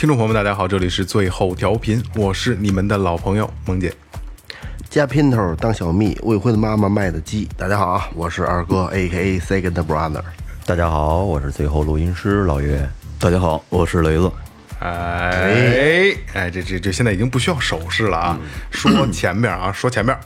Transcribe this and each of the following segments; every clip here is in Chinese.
听众朋友们，大家好，这里是最后调频，我是你们的老朋友萌姐。加姘头当小蜜，未婚的妈妈卖的鸡。大家好啊，我是二哥，A K A Second Brother。大家好，我是最后录音师老岳。大家好，我是雷子。哎哎，这这这现在已经不需要手势了啊！说前面啊，说前面。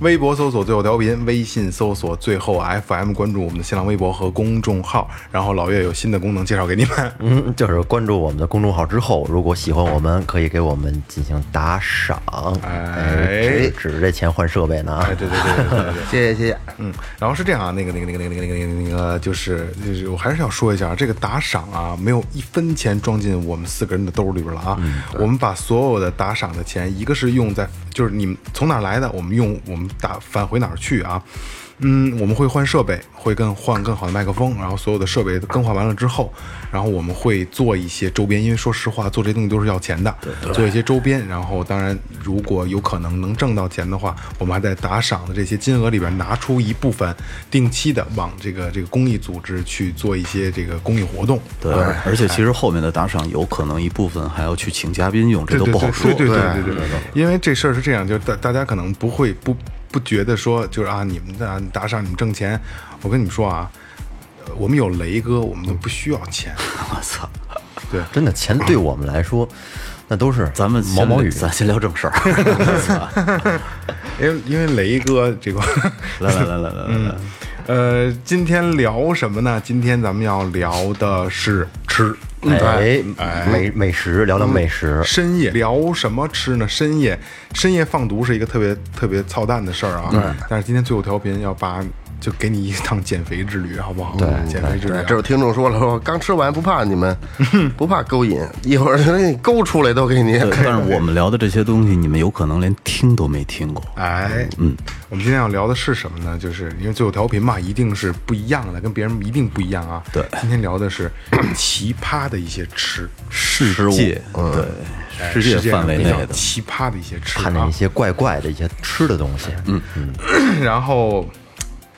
微博搜索最后调频，微信搜索最后 FM，关注我们的新浪微博和公众号。然后老岳有新的功能介绍给你们，嗯，就是关注我们的公众号之后，如果喜欢我们，可以给我们进行打赏。哎，指着这钱换设备呢啊！哎，对对对对对对，谢谢谢谢。嗯，然后是这样啊，那个那个那个那个那个那个那个，就是就是，我还是要说一下，这个打赏啊，没有一分钱装进我们四个人的兜里边了啊。我们把所有的打赏的钱，一个是用在，就是你们从哪儿来的，我们用我们打返回哪儿去啊。嗯，我们会换设备，会更换更好的麦克风，然后所有的设备更换完了之后，然后我们会做一些周边，因为说实话，做这些东西都是要钱的，做一些周边，然后当然如果有可能能挣到钱的话，我们还在打赏的这些金额里边拿出一部分，定期的往这个这个公益组织去做一些这个公益活动。对，而且其实后面的打赏有可能一部分还要去请嘉宾用，这都不好说。对对对对对，因为这事儿是这样，就是大大家可能不会不不觉得说，就是啊，你们的打赏你们挣钱，我跟你们说啊，呃我们有雷哥，我们都不需要钱。我操！对，真的钱对我们来说，那都是咱们毛毛雨。咱先聊正事儿。因为因为雷哥这个，来来来来来来，呃，今天聊什么呢？今天咱们要聊的是吃。哎，美美食，聊聊美食。深夜聊什么吃呢？深夜深夜放毒是一个特别特别操蛋的事儿啊。但是今天最后调频要把就给你一趟减肥之旅，好不好？对，减肥之旅啊。这有听众说了，说刚吃完不怕你们 不怕勾引，一会儿给你勾出来都给你。但是我们聊的这些东西，你们有可能连听都没听过。哎，嗯，我们今天要聊的是什么呢？就是因为最后调频嘛，一定是不一样的，跟别人一定不一样啊。对今天聊的是 奇葩的一些吃，世界，对，哎世界范围内的，奇葩的一些吃啊看见一。些怪怪的一些吃的东西，嗯嗯，然后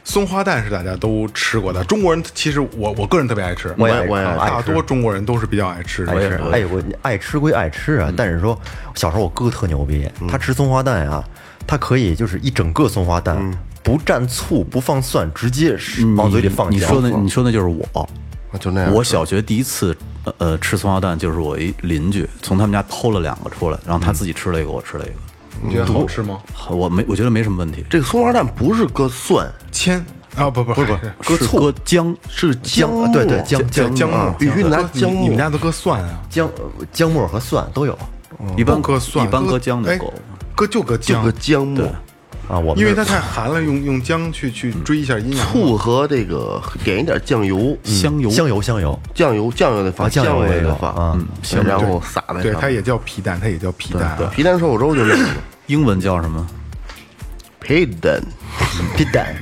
松花蛋是大家都吃过的，中国人其实我我个人特别爱吃，我也我也爱大多中国人都是比较爱吃的。我也是。哎，我爱吃归爱吃啊，但是说小时候我哥特牛逼，他吃松花蛋啊，他可以就是一整个松花蛋，不蘸醋，不放蒜，直接往嘴里放你酱说的你说的就是我。就那样。我小学第一次呃呃吃松花蛋，就是我一邻居从他们家偷了两个出来，然后他自己吃了一个，我吃了一个。你觉得好吃吗？我没，我觉得没什么问题。这个松花蛋不是搁蒜，千啊不不不不是搁姜，是姜姜，对对，姜姜姜末，必须拿姜末你们家都搁蒜啊？姜姜末和蒜都有一般搁蒜，一般搁姜的哎够。搁就搁姜就搁，姜末。啊，我们因为它太寒了，用用姜去去追一下阴阳。醋和这个点一点酱油，香油，香油香油，酱油酱油得放，啊酱油也有也得放，啊嗯，然后撒在对，上面。它也叫皮蛋，它也叫皮蛋啊。皮蛋瘦肉粥就那个英文叫什么？皮蛋，皮蛋，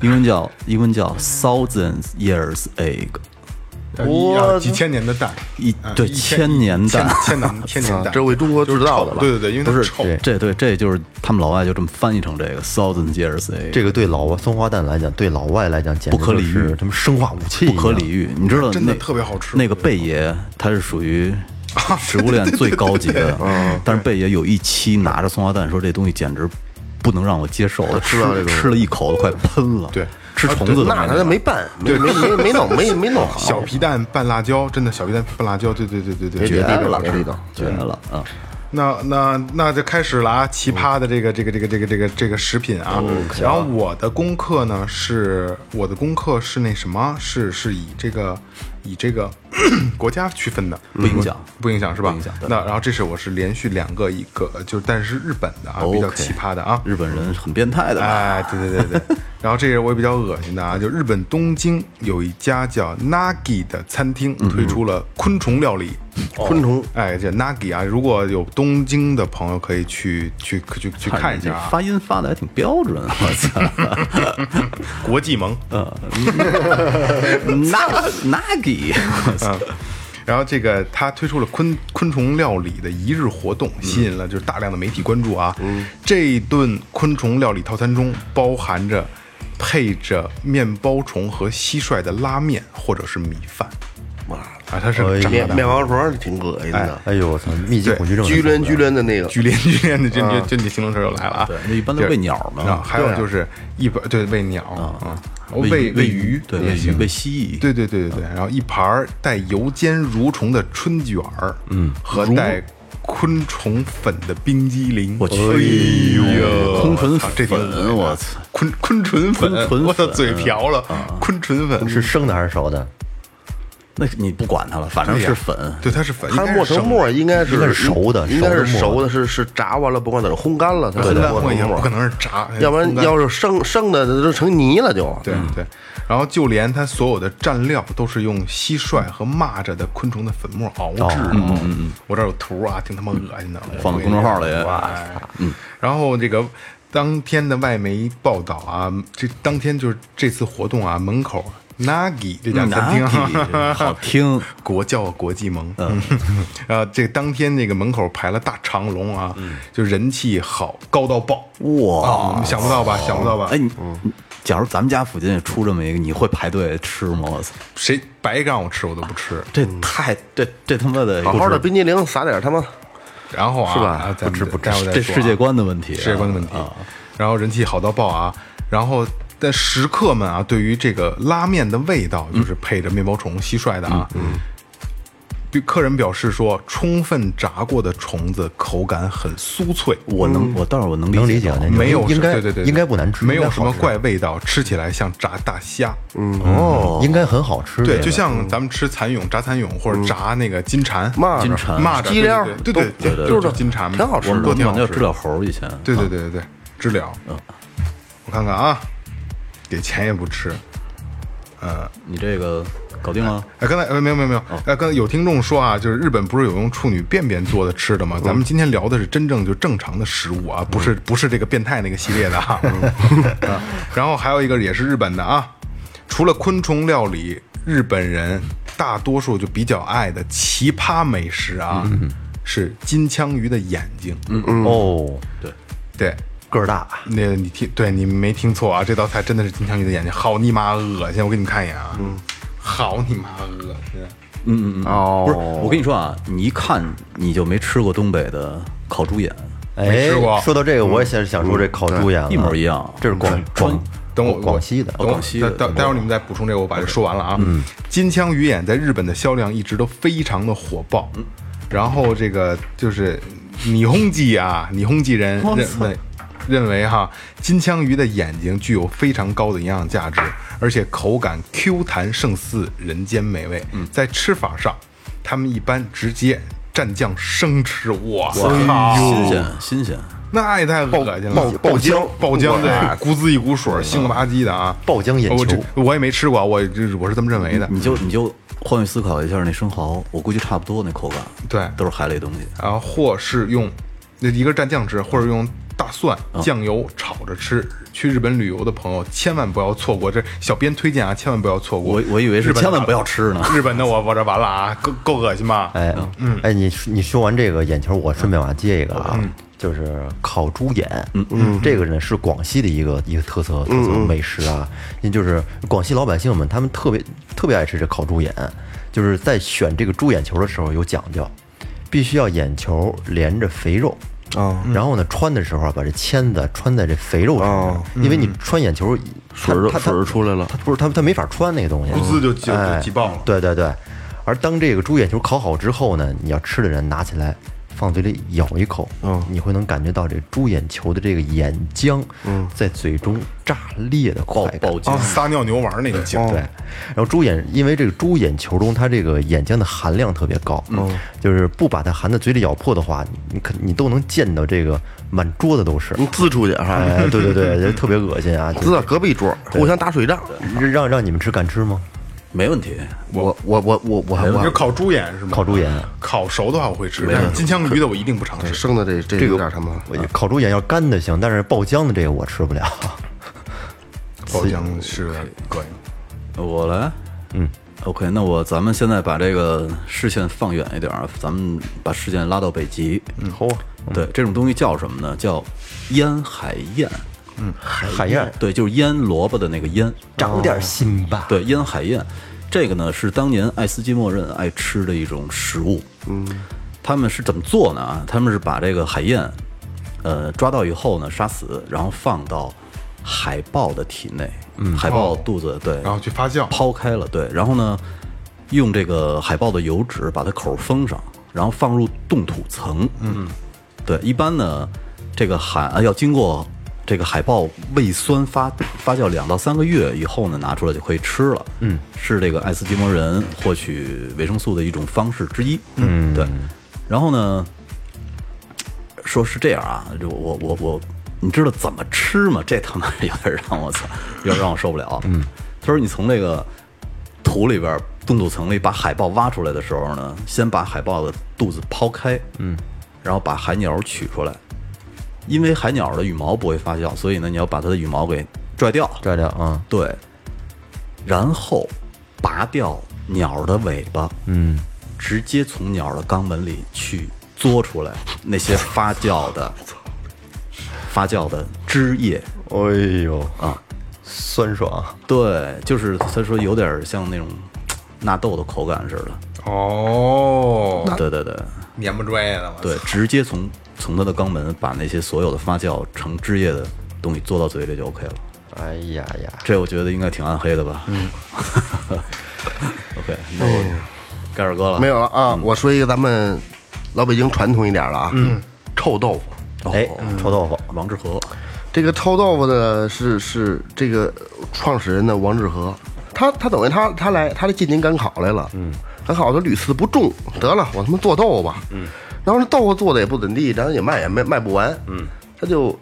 英文叫英文叫 thousands years egg，呃一啊几千年的蛋，一对千年蛋。千年 千年蛋，这为中国制造的了。对对对，因为它不是臭。这对这就是他们老外就这么翻译成这个 thousands years egg，这个对老外松花蛋来讲，对老外来讲简直不可理喻他们生化武器，不可理。喻。你知道真的那特别好吃那个贝爷他是属于食物链最高级的，但是贝爷有一期拿着松花蛋说这东西简直不能让我接受，知道这个吃了一口都快喷了，对吃虫子都那他没没拌，没没没没弄，没没弄好，小皮蛋拌辣椒，真的小皮蛋拌辣椒，对对对对对，绝特别了，好吃这个。绝了啊！那那那就开始了啊！奇葩的这个这个这个这个这个这个食品啊，然后我的功课呢是我的功课是那什么，是是以这个以这个 国家区分的，不影响。不影响是吧？不影响那然后这是我是连续两个一个，就是但是日本的啊，比较奇葩的啊。日本人很变态的嘛，哎，对对对对，然后这个我也比较恶心的啊，就日本东京有一家叫 Nagi 的餐厅推出了昆虫料理，昆虫哎，这 Nagi 啊，如果有东京的朋友可以去去去去看一下啊，发音发的还挺标准，我操，国际盟，那 Nagi，嗯，然后这个他推出了昆昆虫料理的一日活动，吸引了就是大量的媒体关注啊。这一顿昆虫料理套餐中包含着配着面包虫和蟋蟀的拉面或者是米饭。哇，啊，它是面面包虫挺恶心的，哎呦我操，密集恐惧症，巨连巨连的那个，剧烈剧烈的，这这这你形容词又来了啊！对那一般都喂鸟嘛啊，还有就是一盘对喂鸟啊，喂喂鱼对，也行喂鱼，喂蜥蜴，对对对对对，然后一盘儿带油煎蠕虫的春卷儿，嗯，和带昆虫粉的冰激凌。我去哎呦，昆虫啊这挺恶心的粉我操！昆昆虫粉，昆虫我操，嘴瓢了，昆虫粉是生的还是熟的？那你不管它了，反正是粉，对，它是粉，它磨成沫应该是熟的应该是熟的是是炸完了，不管怎么烘干了，它才磨成沫不可能是炸，要不然要是生生的都成泥了就。对对，然后就连它所有的蘸料都是用蟋蟀和蚂蚱的昆虫的粉末熬制的。嗯嗯嗯，我这儿有图啊，挺他妈恶心的。放到公众号里哇，嗯。然后这个当天的外媒报道啊，这当天就是这次活动啊，门口 Nagi 这家餐厅。好听，国教国际盟，嗯，呃，这个当天那个门口排了大长龙啊，就人气好高到爆，哇！啊，想不到吧？想不到吧？哎，假如咱们家附近也出这么一个，你会排队吃吗？我操，谁白让我吃我都不吃。这太这这他妈的好好的冰激凌撒点他妈然后啊，是吧？啊咱们不吃不吃。这世界观的问题啊，世界观的问题。然后人气好到爆啊！然后但食客们啊，对于这个拉面的味道，就是配着面包虫、蟋蟀的啊。嗯。客人表示说，充分炸过的虫子口感很酥脆，我能我倒是我能能理解到。那种没有应该对对对，应该不难吃，没有什么怪味道，吃起来像炸大虾。嗯，哦，应该很好吃。对，就像咱们吃蚕蛹、炸蚕蛹或者炸那个金蝉、蚂蚱。金蝉。蚂蚱、鸡料对对对对，就是金蝉，挺好吃都挺好吃知了猴以前，对对对对对，知了。嗯，我看看啊，给钱也不吃。呃，你这个搞定了？哎，刚才呃没有没有没有，哎，刚才有听众说啊，就是日本不是有用处女便便做的吃的吗？咱们今天聊的是真正就正常的食物啊，不是不是这个变态那个系列的哈。啊然后还有一个也是日本的啊，除了昆虫料理，日本人大多数就比较爱的奇葩美食啊，是金枪鱼的眼睛。嗯，哦，对，对。个儿大，那个你听，对你没听错啊，这道菜真的是金枪鱼的眼睛，好你妈恶心！我给你们看一眼啊，嗯，好你妈恶心！嗯嗯嗯哦不是，我跟你说啊，你一看你就没吃过东北的烤猪眼，哎没吃过，说到这个，我也想想说这烤猪眼了，一模一样这是广川广等我广西的广西的待待会儿你们再补充这个，我把这说完了啊。嗯，金枪鱼眼在日本的销量一直都非常的火爆，然后这个就是霓虹记啊，霓虹记人我操认为认为哈，金枪鱼的眼睛具有非常高的营养价值，而且口感 Q 弹胜似人间美味。嗯在吃法上，他们一般直接蘸酱生吃，哇塞！新鲜新鲜。那也太恶心了！爆爆浆爆浆，对哇，咕滋一股水，腥了吧唧的啊！爆浆眼我这球我也没吃过，我这我是这么认为的。你就你就换位思考一下那生蚝，我估计差不多那口感，对都是海类东西。然后或是用那一个蘸酱吃，或者用大蒜、嗯。酱油炒着吃。去日本旅游的朋友千万不要错过，这小编推荐啊，千万不要错过。我我以为是日本的千万不要吃呢。日本的我我这完了啊，够够恶心吧？哎，嗯。哎，你你说完这个眼球，我顺便往下接一个啊，就是烤猪眼，嗯。嗯，这个呢是广西的一个一个特色特色美食啊，因为就是广西老百姓们他们特别特别爱吃这烤猪眼，就是在选这个猪眼球的时候有讲究，必须要眼球连着肥肉。啊，然后呢，穿的时候啊，把这签子穿在这肥肉上因为你穿眼球，它它水儿水儿出来了。它不是它它没法穿那个东西，咕滋就就哎就挤爆了。对对对，而当这个猪眼球烤好之后呢，你要吃的人拿起来放嘴里咬一口，嗯，你会能感觉到这猪眼球的这个眼浆，嗯，在嘴中炸裂的快感。爆浆啊，撒尿牛丸那个劲，对，然后猪眼，因为这个猪眼球中它这个眼浆的含量特别高，嗯，就是不把它含在嘴里咬破的话，你可你都能见到这个满桌子都是。你滋出去哈，哎，对对对，就特别恶心啊！滋到隔壁桌，互相打水仗。让让你们吃敢吃吗？没问题。我我我我我你就烤猪眼是吗？烤猪眼，烤熟的话我会吃，但是金枪鱼的我一定不尝试。生的这这有点什么烤猪眼要干的行，但是爆浆的这个我吃不了。爆浆是膈应。我来，嗯，OK，那我咱们现在把这个视线放远一点儿，咱们把视线拉到北极。嗯，嚯，对，这种东西叫什么呢？叫烟海燕。海燕对，就是腌萝卜的那个腌。长点心吧。对，腌海燕，这个呢是当年爱斯基摩人爱吃的一种食物。嗯，他们是怎么做呢？啊，他们是把这个海燕，呃，抓到以后呢，杀死，然后放到海豹的体内。嗯，海豹肚子对，然后去发酵，抛开了，对，然后呢，用这个海豹的油脂把它口封上，然后放入冻土层。嗯，对，一般呢，这个海啊要经过这个海豹胃酸发发酵两到三个月以后呢，拿出来就可以吃了。嗯，是这个爱斯基摩人获取维生素的一种方式之一。嗯，对，然后呢，说是这样啊，就我我我，你知道怎么吃吗？这他妈 有点让我操，有点让我受不了。嗯，他说你从这个土里边冻土层里把海豹挖出来的时候呢，先把海豹的肚子抛开，嗯，然后把海鸟取出来，因为海鸟的羽毛不会发酵，所以呢，你要把它的羽毛给拽掉，拽掉啊，对，然后拔掉鸟的尾巴，嗯，直接从鸟的肛门里去嘬出来那些发酵的 发酵的汁液，哎呦啊，酸爽。对，就是他说有点像那种纳豆的口感似的，哦，对对对。黏不拽的，我对，直接从从它的肛门把那些所有的发酵成汁液的东西做到嘴里就 OK 了。哎呀呀，这我觉得应该挺暗黑的吧？嗯，OK，那我盖尔哥了，没有了啊！我说一个咱们老北京传统一点的啊，嗯，臭豆腐。哎，臭豆腐，王致和，这个臭豆腐的是是这个创始人的王致和，他他等于他他来他来进京赶考来了，嗯，赶考他屡次不中，得了，我他妈做豆腐吧，嗯，然后这豆腐做的也不怎地，然后也卖也卖卖不完，嗯，他就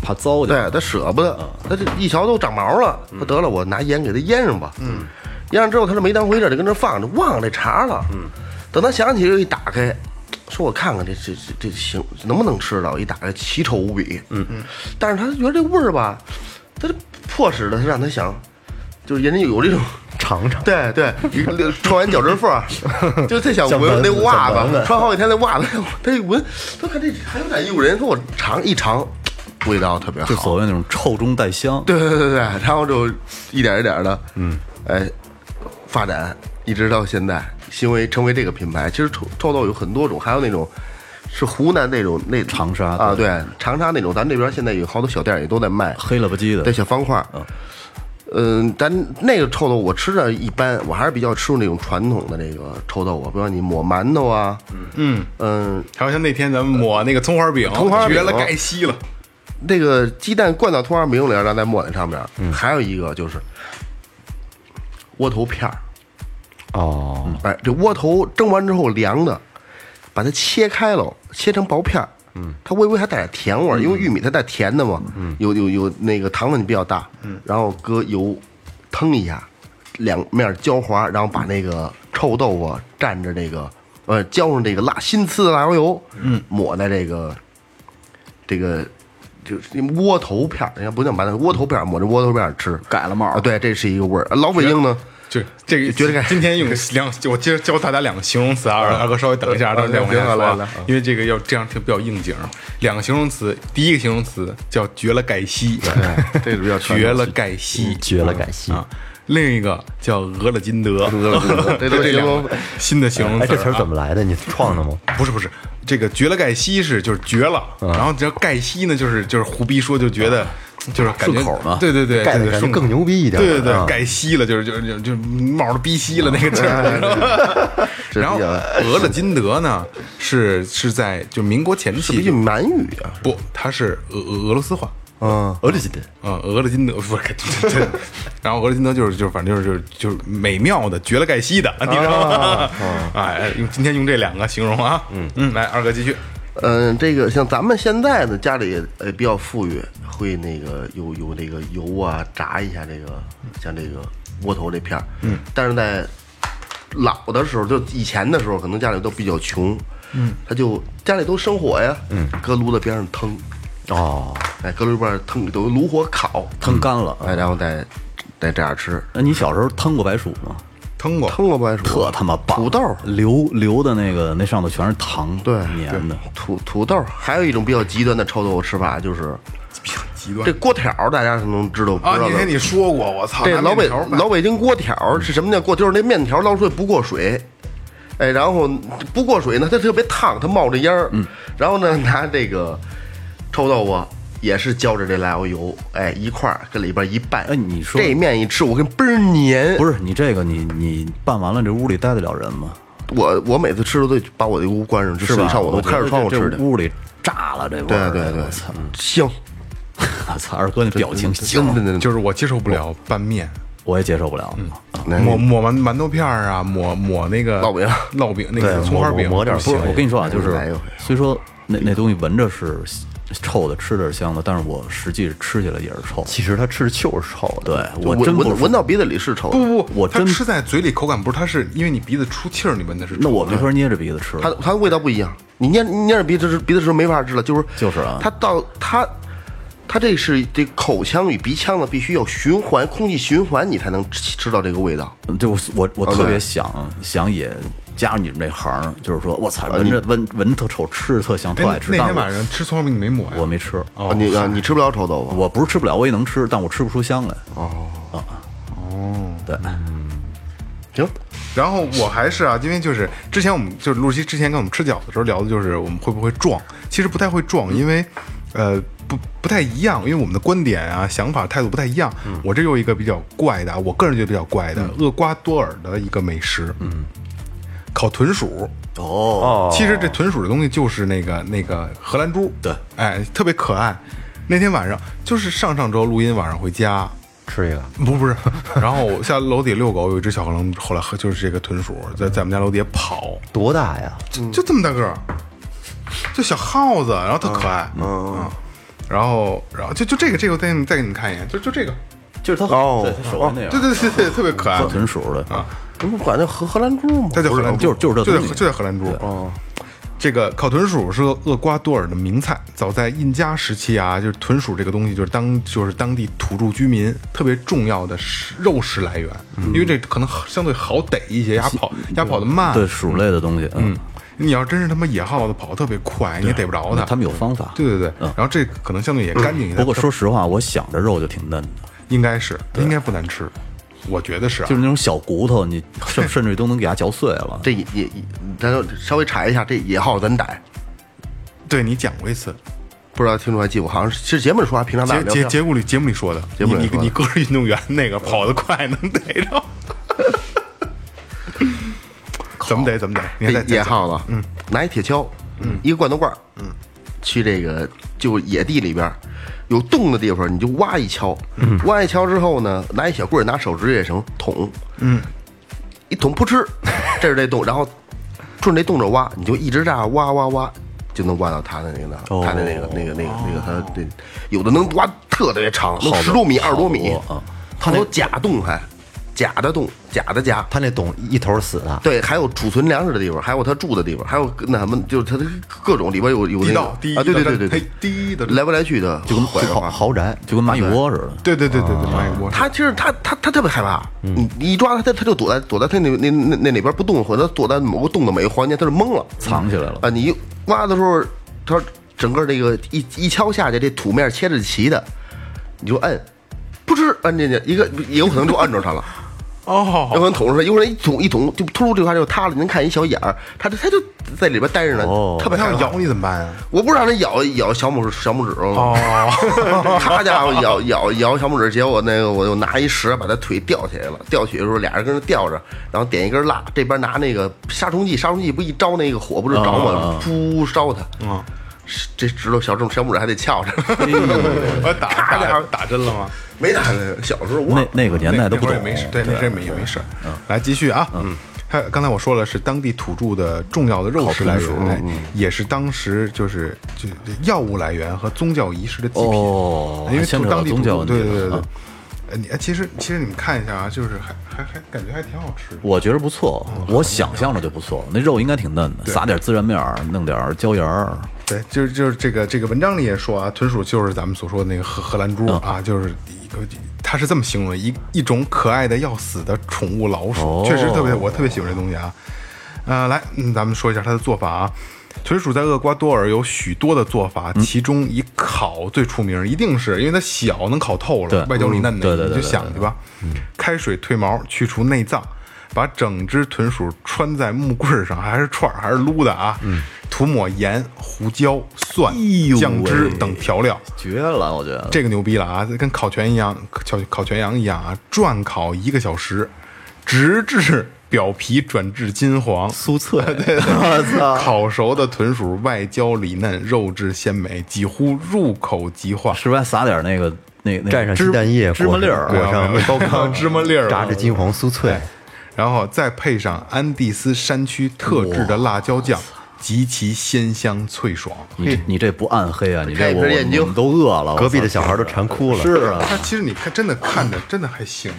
怕糟践，对他舍不得，他这一瞧都长毛了，他得了，我拿盐给他腌上吧。嗯，腌上之后他是没当回事，就跟那放着，忘了这茬了。嗯，等他想起来一打开，说我看看这这这这行能不能吃到？一打开奇丑无比。嗯嗯，但是他觉得这味儿吧，他这迫使的他让他想，就是人家有这种。尝尝。对对，穿完脚趾缝儿，就特想闻那袜子，穿好几天那袜子，他一闻，他看这还有点诱人，说我尝一尝，味道特别好。就所谓那种臭中带香。对对对对，然后就一点一点的，嗯，哎，发展一直到现在，因为成为这个品牌。其实臭臭豆有很多种，还有那种是湖南那种那长沙啊，对，长沙那种，咱这边现在有好多小店也都在卖，黑了吧唧的对，小方块儿。嗯，咱那个臭豆腐我吃着一般，我还是比较吃那种传统的那个臭豆腐，比如你抹馒头啊，嗯，嗯，还有像那天咱们抹那个葱花饼，葱花饼绝了，盖稀了。那个鸡蛋灌到葱花饼里，然后再抹在上面。还有一个就是窝头片儿，哦，哎，这窝头蒸完之后凉的，把它切开了，切成薄片儿。嗯，它微微还带点甜味儿，因为玉米它带甜的嘛。嗯，有有有那个糖分比较大。嗯，然后搁油腾一下，两面焦滑，然后把那个臭豆腐蘸着这个呃浇上这个辣新呲的辣椒油。嗯，抹在这个这个就是窝头片儿，人家不能把那个窝头片儿抹着窝头片儿吃。改了帽啊，对，这是一个味儿。老北京呢，就这个，觉得今天用 两，我接着教大家两个形容词啊，二哥稍微等一下，等一下我先说啊来来来，因为这个要这样听比较应景。两个形容词，第一个形容词叫绝了盖西，这个比较绝了盖西，绝了盖西啊。另一个叫俄勒金德，俄勒金德 这都这两个新的形容词。这词儿怎么来的？你创的吗？不是不是，这个绝了盖西是就是绝了，然后这盖西呢就是就是胡逼说就觉得就是感觉顺口嘛对对对，盖的对顺口感觉更牛逼一点对对对，啊盖西了就是就是就就冒着逼西了那个劲儿，然后俄勒金德呢是是在就民国前期是不是满语啊？不，它是俄俄俄罗斯话。嗯，俄勒金德，嗯，俄勒金德不是，这这然后俄勒金德就是就是反正就是就是就是美妙的绝了盖西的，你知道吗？哎，用今天用这两个形容啊，嗯嗯，来二哥继续，嗯，这个像咱们现在呢，家里也呃比较富裕，会那个有有那个油啊，炸一下这个像这个窝头这片儿。嗯，但是在老的时候，就以前的时候，可能家里都比较穷，嗯，他就家里都生火呀，嗯，搁炉子边上腾，哦，哎，搁炉子边上腾，都炉火烤，腾干了。哎，然后再再这样吃，那你小时候腾过白薯吗？腾过，腾过不爱说，特他妈棒！土豆，流流的那个那上头全是糖，对粘的。土土豆，还有一种比较极端的臭豆腐吃法，就是极端这锅条，大家可能知道不啊！知道的那天你说过，我操，这老北老北京锅条儿是什么叫锅？就是那面条捞出来不过水，哎，然后不过水呢，它特别烫，它冒着烟儿。嗯，然后呢，拿这个臭豆腐也是浇着这辣椒油，哎，一块儿跟里边一拌。哎你说这面一吃，我跟倍儿黏。不是你这个你你拌完了，这屋里待得了人吗？我，我每次吃都得把我的屋关上，就是吧？上我都开着窗户吃的。屋里炸了，这味儿对对对我操！，香，我操！二哥那表情真香，的就是我接受不了拌面，我也接受不了。那抹抹馒馒头片儿啊，抹抹那个烙饼烙饼那个葱花饼，抹抹点不是，我跟你说啊，就是虽说那那东西闻着是臭的，吃的是香的，但是我实际吃起来也是臭。其实它吃的就是臭的，对我真闻闻到鼻子里是臭的。不不不，我真吃在嘴里口感不是，它是因为你鼻子出气儿，你闻的是。那我没法捏着鼻子吃。它它味道不一样，你捏你捏着鼻子吃鼻子吃没法吃了，就是就是啊它到它它这是这口腔与鼻腔呢必须要循环空气循环，你才能吃吃到这个味道。就是我我哦对特别想想也加入你们这行，就是说我操，闻着闻闻着特臭，吃着特香，特哎爱吃。那天晚上吃葱花饼你没抹呀？我我没吃，哦。你啊你吃不了臭豆腐，我不是吃不了，我也能吃，但我吃不出香来。哦。哦。对，行，然后我还是啊，因为就是之前我们就是露西之前跟我们吃饺子的时候聊的就是我们会不会撞，其实不太会撞，因为呃不不太一样，因为我们的观点啊、想法、态度不太一样。我这又一个比较怪的啊，我个人觉得比较怪的厄瓜多尔的一个美食，嗯，烤豚鼠。哦，其实这豚鼠的东西就是那个那个荷兰猪，对，哎，特别可爱。那天晚上就是上上周录音，晚上回家，吃一个，不不是，然后下楼底遛狗，有一只小河龙，后来和就是这个豚鼠在在我们家楼底下跑，多大呀？就就这么大个儿，就小耗子，然后特可爱，嗯，然后然后就就这个这个，我再给你再给你们看一眼，就就这个，就是它哦对他手上那样，对对对对，特别可爱，豚鼠的。啊，这不管那荷荷兰猪吗？它叫荷兰猪，就是就是这就东西。叫就叫荷兰猪。哦，这个烤豚鼠是厄瓜多尔的名菜，早在印加时期啊，就是豚鼠这个东西就是当就是当地土著居民特别重要的食肉食来源，因为这可能相对好逮一些，鸭跑鸭跑的慢，对鼠类的东西，嗯，你要真是他妈野耗子跑得特别快，你也逮不着它。他们有方法。对对对，然后这可能相对也干净一点，不过说实话，我想着肉就挺嫩的，应该是应该不难吃，我觉得是啊就是那种小骨头，你 甚甚至于都能给它嚼碎了。这也也，咱就稍微查一下，这野耗子怎逮？对你讲过一次，不知道听众还记不？好像是是节目里说，还平常大节家节节目里节目里说的，你节目里你你哥是运动员，那个跑得快能逮着。怎么逮？怎么逮？野耗子，嗯，拿一铁锹，嗯，一个罐头罐，嗯，去这个就野地里边儿有洞的地方，你就挖一锹，嗯，挖一锹之后呢，拿一小棍儿，拿手指也行捅，嗯，一捅扑哧，这是这洞，然后顺着这洞着挖，你就一直这样挖挖挖，就能挖到它的那个哦它的那个那个那个那个它这有的能挖特别长，能十多米、二十多米好多啊，它有假洞还假的洞，假的家，他那洞一头死的，对，还有储存粮食的地方，还有他住的地方，还有那什么，就是他的各种里边有有那个啊，对对对对嘿对，第一的来不来去的，就跟豪豪宅，就跟蚂蚁窝似的。对对对对对，蚂蚁窝。他其实他他他特别害怕，你你一抓他，他他就躲在躲在他那那那那里边不动，或者躲在某个洞的每个房间，他就懵了。藏起来了。啊！你一挖的时候，他整个这个一一敲下去，这土面切着齐的，你就摁，扑哧摁进去，一个有可能就摁着他了。哦有可能捅出来，有可能一捅一捅就突这块就塌了，您看一小眼儿，它就它就在里边待着呢，哦特别害怕它要咬你怎么办啊？我不是让它咬咬小拇指小拇指吗？哦，他家伙咬咬咬小拇指，结果那个我就拿一绳把他腿吊起来了。吊起来的时候，俩人跟那吊着，然后点一根蜡，这边拿那个杀虫剂，杀虫剂不一招那个火不是着啊吗？噗烧他。嗯，这指头小指小拇指还得翘着。我打打打针了吗？没打那个，小时候。那那个年代都不懂，没事，对，那阵没也没事。来继续啊，嗯。还刚才我说了，是当地土著的重要的肉食来源，哎也是当时就是就就药物来源和宗教仪式的祭品。哦因为当地土宗教对对对对啊。呃，你哎其实其实你们看一下啊，就是还还还感觉还挺好吃的。我觉得不错，我想象着就不错，那肉应该挺嫩的，撒点孜然面儿，弄点儿椒盐儿，对，就是就是这个这个文章里也说啊，豚鼠就是咱们所说的那个荷荷兰猪啊，就是一个，它是这么形容，一一种可爱的要死的宠物老鼠，哦确实特别，我特别喜欢这东西啊。呃，来，嗯，咱们说一下它的做法啊。豚鼠在厄瓜多尔有许多的做法，其中以烤最出名，一定是因为它小，能烤透了，外焦里嫩的，你就想去吧。开水褪毛，去除内脏，把整只豚鼠穿在木棍上，还是串儿还是撸的啊？涂抹盐、胡椒、蒜酱汁等调料，绝了，我觉得。这个牛逼了啊！跟烤全一样，烤烤全羊一样啊，转烤一个小时，直至表皮转至金黄。酥脆，我操！烤熟的豚鼠外焦里嫩，肉质鲜美，几乎入口即化。是不是撒点那个那那蘸上芝鸡蛋液，芝麻粒儿裹上面包糠，芝麻粒儿炸至金黄酥脆。然后再配上安第斯山区特制的辣椒酱，极其鲜香脆爽。你这你这不暗黑啊？你这我瓶眼睛我们都饿了。隔壁的小孩都馋哭了。是啊，它其实你看，真的看着真的还行。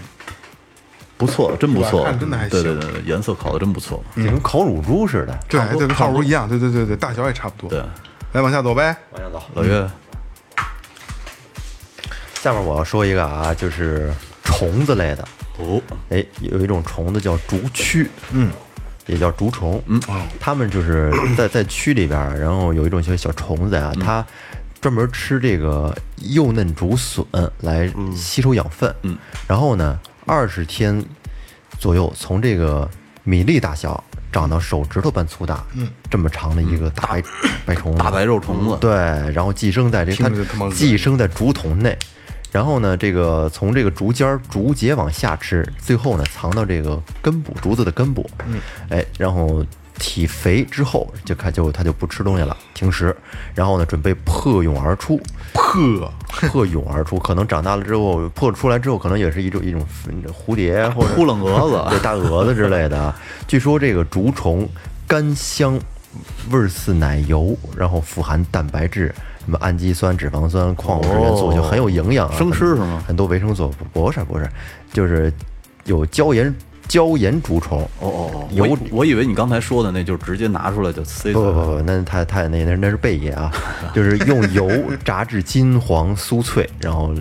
不错，真不错，看真的还行对对对，颜色烤的真不错。就跟烤乳猪似的。对，对，跟烤乳一样，对对对对，大小也差不多。对，来往下走呗。往下走。老岳，下面我要说一个啊，就是虫子类的。哦，哎，有一种虫子叫竹蛆，嗯，也叫竹虫，嗯，它们就是在在蛆里边，然后有一种小小虫子啊、它专门吃这个幼嫩竹笋来吸收养分，嗯，然后呢，二十天左右从这个米粒大小长到手指头般粗大，嗯，这么长的一个大白白虫子，大白肉虫子，对，然后寄生在这听它寄生在竹筒内，然后呢，这个从这个竹尖儿、竹节往下吃，最后呢藏到这个根部，竹子的根部，嗯，哎，然后体肥之后就开就它就不吃东西了，停食，然后呢准备破蛹而出，破，破蛹而出，可能长大了之后破出来之后，可能也是一种一种蝴蝶或者扑棱蛾子 对大蛾子之类的啊。据说这个竹虫干香，味儿似奶油，然后富含蛋白质。什么氨基酸、脂肪酸、矿物质元素，哦就很有营养啊。生吃很是吗很多维生素不是不是，就是有椒盐椒盐竹虫。哦哦哦，油我以我以为你刚才说的那就是直接拿出来就塞不不不，那太太那那那是贝爷啊，就是用油炸至金黄酥脆，然后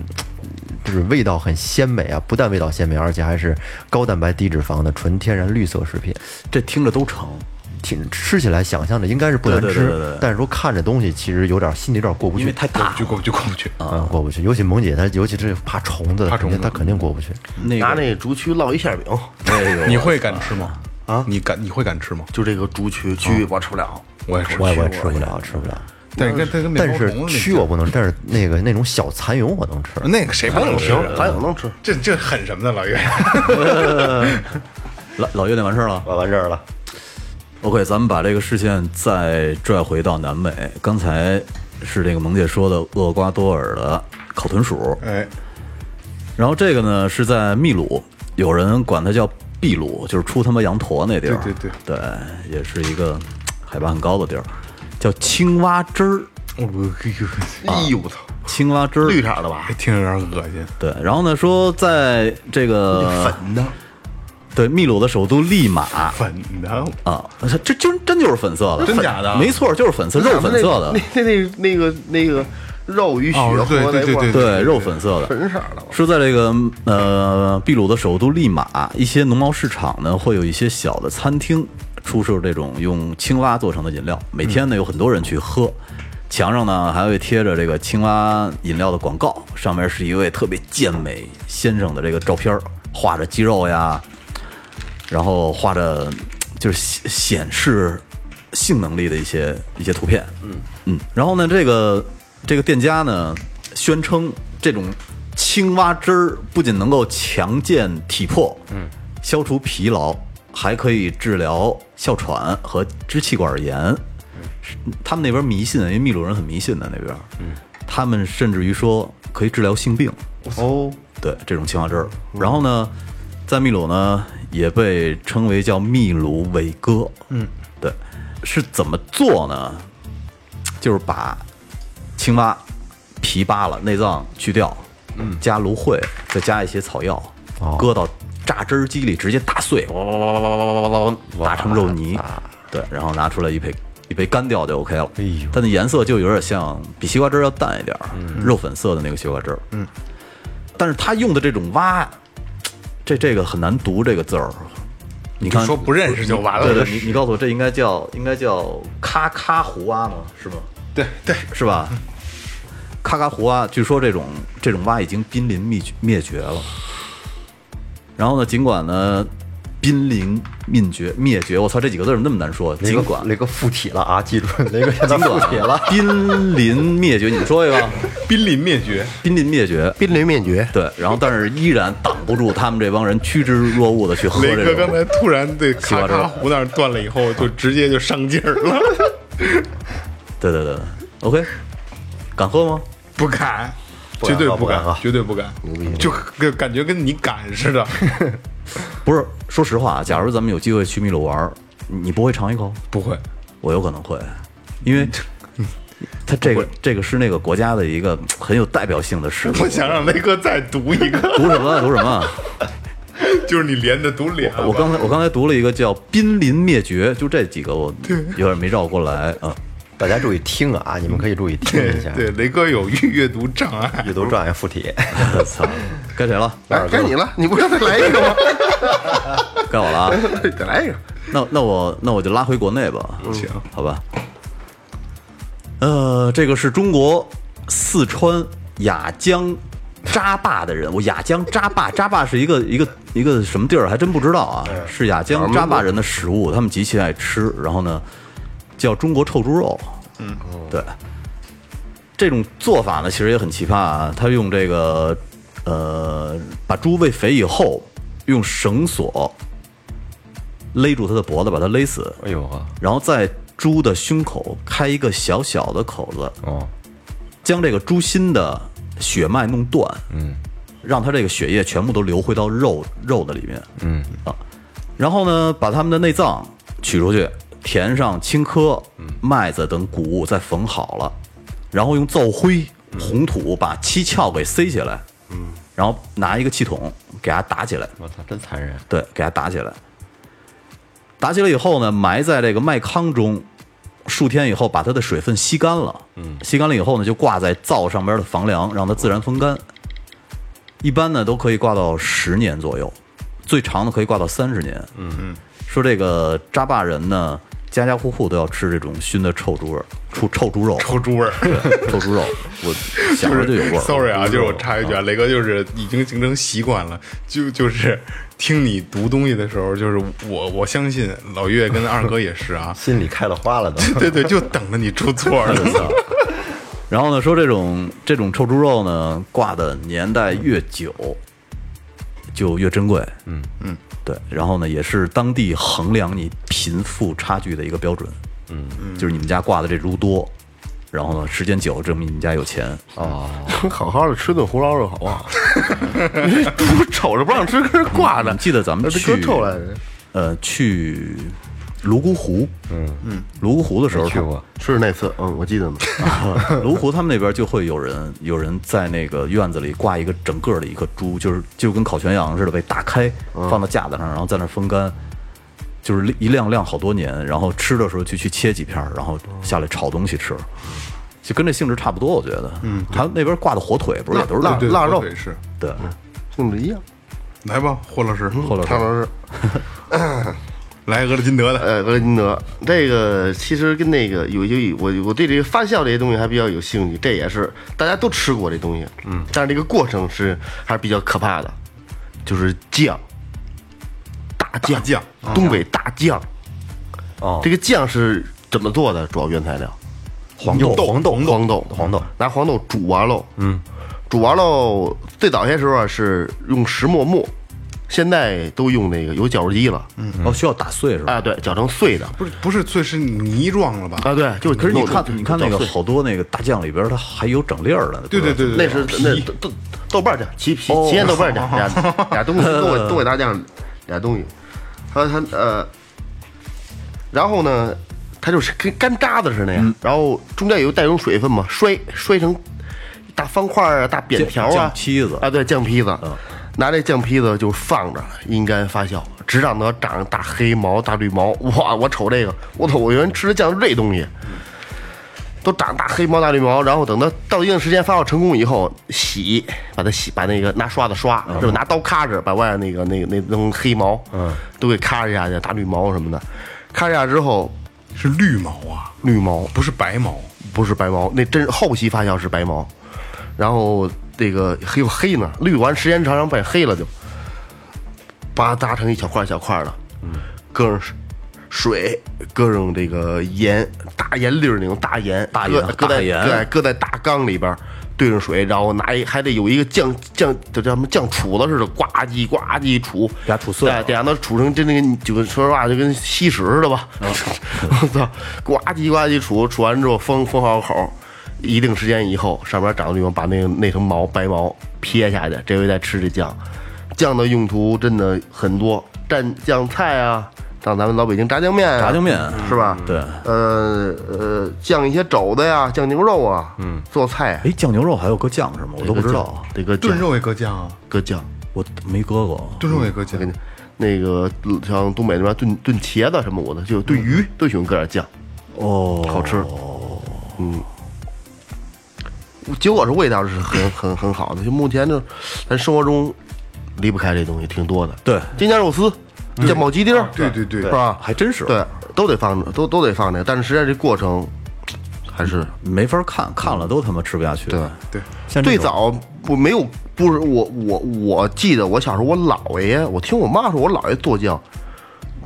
就是味道很鲜美啊，不但味道鲜美，而且还是高蛋白低脂肪的纯天然绿色食品。这听着都成。挺吃起来想象着应该是不难吃，对对对对对但是说看着东西其实有点心里有点过不去，因为太大就过不去，过不去。嗯过不去。尤其萌姐她尤其是怕虫子，怕虫子肯定她肯定过不去。那个拿那竹蛆烙一馅饼，那 个你会敢吃吗？啊，你敢？你会敢吃吗？就这个竹蛆蛆我吃不了。我也吃，我也吃不了，吃不了。但是但是蛆我不能，但是那个那种小蚕蛹我能吃。那个谁不能吃行啊？，还有能吃。这这狠什么呢，老岳？老老岳那完事儿了。我完事儿了。OK，咱们把这个视线再拽回到南美。刚才是这个萌姐说的厄瓜多尔的烤豚鼠，哎，然后这个呢是在秘鲁，有人管它叫秘鲁，就是出他妈羊驼那地儿。对对对也是一个海拔很高的地儿，叫青蛙汁儿。哎呦我操，青蛙汁儿，绿色的吧？听着有点恶心。对，然后呢说在这个粉的，对秘鲁的首都利马。粉的，啊，这这真真就是粉色的，真假的？没错，就是粉色，肉粉色的。那，那那那个那个肉与血哦对和在一块儿对对对，肉粉色的。粉色的。是？在这个呃秘鲁的首都利马，一些农贸市场呢会有一些小的餐厅出售这种用青蛙做成的饮料，每天呢有很多人去喝。墙上呢还会贴着这个青蛙饮料的广告，上面是一位特别健美先生的这个照片，画着肌肉呀，然后画着就是显显示性能力的一些一些图片。嗯嗯，然后呢，这个这个店家呢宣称这种青蛙汁儿不仅能够强健体魄，嗯，消除疲劳，还可以治疗哮喘和支气管炎。是他们那边迷信，因为秘鲁人很迷信的那边，嗯，他们甚至于说可以治疗性病。哦，对这种青蛙汁儿。然后呢，在秘鲁呢，也被称为叫秘鲁伟哥。嗯，对，是怎么做呢？就是把青蛙皮扒了，内脏去掉，嗯，加芦荟，再加一些草药，哦，搁到榨汁机里直接打碎，哇哇哇哇哇哇哇哇哇，打成肉泥。对，然后拿出来一杯一杯干掉就 OK 了。哎呦，它的颜色就有点像比西瓜汁要淡一点，肉粉色的那个西瓜汁。嗯，但是他用的这种蛙。这这个很难读这个字儿。你看，说不认识就完了。对对，你你告诉我，这应该叫应该叫咔咔胡蛙吗？是吗？对对，是吧？咔咔胡蛙，据说这种这种蛙已经濒临灭绝了。然后呢，尽管呢濒临灭绝灭绝，我操，这几个字怎么那么难说？那个尽管那个附体了啊，记住 那个现在附体了。濒临灭绝，你说一个，濒临灭绝。濒临灭绝。濒临灭绝。对，然后但是依然挡不住他们这帮人趋之若鹜的去喝雷这种。哥刚才突然对西瓜汁儿咔咔胡那儿断了以后，就直接就上劲儿了，对对对，OK，敢喝吗？不敢绝对不敢喝不敢喝，绝对不敢，就跟感觉跟你敢似的。不是，说实话，假如咱们有机会去秘鲁玩儿，你不会尝一口？不会，我有可能会，因为 它这个这个是那个国家的一个 很有代表性的食物。我想让雷哥再读一个，读什么？读什么？就是你连着读俩。我刚才我刚才读了一个叫“濒临灭绝”，就这几个我有点没绕过来啊。大家注意听啊，你们可以注意听一下。对，雷哥有阅阅读障碍，阅读障碍附体，我操，该谁了？来，该你了，你不是要再来一个吗？该我了啊。再来一个。那那我那我就拉回国内吧，行，好吧。呃，这个是中国四川雅江扎坝的人，我雅江扎坝，扎坝是一个一个一个什么地儿，还真不知道啊。是雅江扎坝人的食物，他们极其爱吃。然后呢，叫中国臭猪肉。嗯，对。这种做法呢，其实也很奇葩啊。他用这个呃，把猪喂肥以后，用绳索勒住它的脖子，把它勒死。哎呦呵，然后在猪的胸口开一个小小的口子，哦，将这个猪心的血脉弄断，嗯，让它这个血液全部都流回到肉肉的里面，嗯啊，然后呢，把它们的内脏取出去，填上青稞、麦子等谷物，再缝好了，然后用灶灰、红土把七窍给塞起来，嗯，然后拿一个气筒给它打起来，我操，真残忍。对，给它打起来。打起来以后呢，埋在这个麦糠中，数天以后把它的水分吸干了。嗯，吸干了以后呢，就挂在灶上边的房梁，让它自然风干。一般呢都可以挂到十年左右，最长的可以挂到三十年。嗯嗯，说这个扎坝人呢，家家户户都要吃这种熏的臭猪味儿，臭臭猪肉，臭猪味儿。臭猪肉，我想着就有味儿。Sorry 啊，就是我插一句啊，雷哥就是已经形成习惯了，就 就是听你读东西的时候，就是我我相信老岳跟二哥也是啊，心里开了花了都。对对，就等着你出错呢。然后呢，说这种这种臭猪肉呢，挂的年代越久，就越珍贵。嗯嗯，对。然后呢，也是当地衡量你贫富差距的一个标准。嗯嗯，就是你们家挂的这猪多，然后呢，时间久证明你们家有钱。哦，好好的吃顿胡烧肉好不好？猪瞅着不让吃，跟这挂着你。记得咱们那去呃去泸沽湖，嗯。嗯，泸沽湖的时候去过，是那次，嗯，我记得呢。泸沽湖他们那边就会有人有人在那个院子里挂一个整个的一个猪，就是就跟烤全羊似的，被打开放到架子上，然后在那风干，就是一晾晾好多年，然后吃的时候就去切几片，然后下来炒东西吃，就跟这性质差不多，我觉得。嗯，还有那边挂的火腿不是也都是辣对，腊肉。是，对，性质一样。来吧，霍老师，霍老师。汤老师，来俄勒金德的，呃，俄勒金德。这个其实跟那个有有我我对这个发酵这些东西还比较有兴趣，这也是大家都吃过这东西，嗯，但是这个过程是还是比较可怕的，就是酱、大酱，酱。东北大酱。哦，这个酱是怎么做的？主要原材料？黄豆。黄豆。黄豆，黄豆，拿黄豆煮完喽。嗯，煮完喽，最早些时候啊是用石磨磨，现在都用那个有绞肉机了。嗯哦，需要打碎是吧？啊，对，绞成碎的。不是不是碎是泥状了吧？啊，对，就是。可是你看，你看那个好多那个大酱里边，它还有整粒儿的。对对对对，那是那豆豆瓣酱，齐皮齐县豆瓣酱，俩俩东西都给都给大酱俩东西。他他呃，然后呢，它就是跟干渣子似的呀，然后中间有带种水分嘛，摔摔成大方块啊、大扁条啊、酱坯子啊，对，酱坯子，拿这酱坯子就放着，阴干发酵，直让它长大黑毛、大绿毛。哇，我瞅这个，我操，我原来吃的酱是这东西。都长大黑毛大绿毛，然后等它到一定时间发酵成功以后，洗，把它洗，把那个拿刷子刷，是吧？拿刀咔着把外面那个那个那层黑毛，嗯，都给咔一下去，大绿毛什么的，咔一下之后，是绿毛啊，绿毛不是白毛。不是白毛，那真后期发酵是白毛，然后这个还有黑呢，滤完时间长，然后变黑了就，把它打成一小块小块的，嗯，搁上水，搁上这个盐，大盐粒儿那种大盐，大盐搁在盐对，搁在大缸里边，兑上水，然后拿一还得有一个酱酱，这叫什么酱杵子似的，呱唧呱唧杵，给它杵碎了哎得让它杵成就那个，就跟说实话就跟稀屎似的吧。我操，呱唧呱唧杵，杵完之后封封好口，一定时间以后，上面长的地方把那个那层毛白毛撇下去，这回再吃这酱。酱的用途真的很多，蘸酱菜啊，像咱们老北京炸酱面啊、炸酱面是吧？对呃呃，酱一些肘子呀，酱牛肉啊，嗯，做菜哎，酱牛肉还有搁酱是吗？我都不知道，得搁酱，炖肉也搁酱啊，搁酱。我没搁过。炖肉也搁酱那个像东北那边炖炖茄子什么我的，就炖鱼都喜欢搁点酱，哦，好吃。嗯，结果是味道是很很很好的。就目前就，咱生活中离不开这东西挺多的。对京酱肉丝、酱爆鸡丁儿，对对对是吧？还真是对，都得放，都都得放那个。但是实际上这过程还是没法看，看了都他妈吃不下去。对。对，最像最早不没有，不是我我我记得我小时候我姥爷，我听我妈说，我姥爷做酱，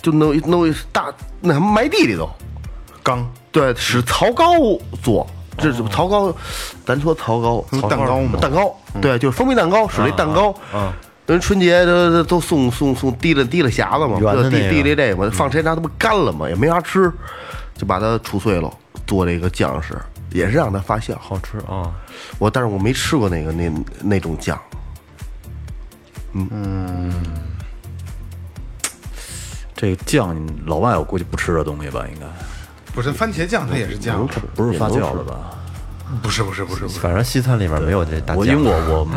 就弄一弄一大那什么埋地里头，缸对，使槽糕做，这是曹膏，咱说曹膏，那不蛋糕嘛。蛋糕，对，就是蜂蜜蛋糕，属于蛋糕，人春节都都都送送送提了提了匣子嘛，递圆的那个递了这个，放时间长它不干了嘛，也没啥吃，就把它杵碎了，做这个酱食，也是让它发酵。好吃啊，我但是我没吃过那个那那种酱，嗯。这个酱，老外我估计不吃这东西吧？应该不是番茄酱，它也是酱，不是发酵的吧？不是不是不是不是，反正西餐里面没有这大酱。我因为我我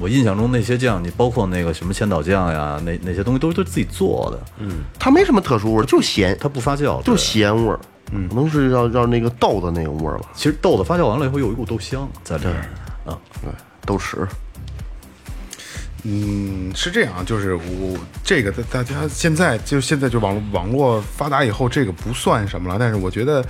我印象中那些酱，你包括那个什么千岛酱呀，那那些东西都是都自己做的，嗯，它没什么特殊味儿，就是咸，它不发酵，就对咸味儿，嗯，可能是要要那个豆的那个味儿吧，其实豆子发酵完了以后有一股豆香在这儿，啊，对，豆豉，嗯，是这样，就是我这个大大家现在就现在就网络网络发达以后，这个不算什么了，但是我觉得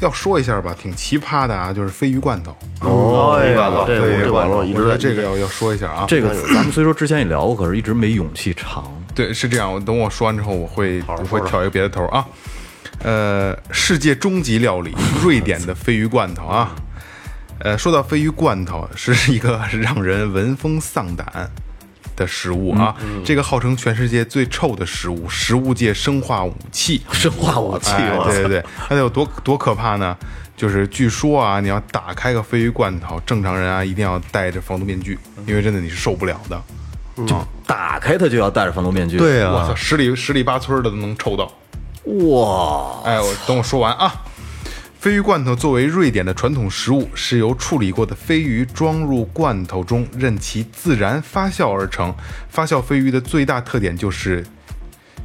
要说一下吧，挺奇葩的啊，就是鲱鱼罐头。哦，这个这鲱鱼我这网络一直在我觉得这个要要说一下啊。这个咱们虽说之前也聊过，可是一直没勇气尝。对，是这样。我等我说完之后，我会我会挑一个别的头啊。呃，世界终极料理，瑞典的鲱鱼罐头啊。呃，说到鲱鱼罐头，是一个让人闻风丧胆的食物啊。这个号称全世界最臭的食物，食物界生化武器。生化武器，哎，对对对，它得有多多可怕呢？就是据说啊，你要打开个鲱鱼罐头，正常人啊一定要戴着防毒面具，因为真的你是受不了的。就打开它就要戴着防毒面具。对我操，啊，十里十里八村的都能抽到。哇，哎，我等我说完啊。鲱鱼罐头作为瑞典的传统食物，是由处理过的鲱鱼装入罐头中，任其自然发酵而成。发酵鲱鱼的最大特点就是，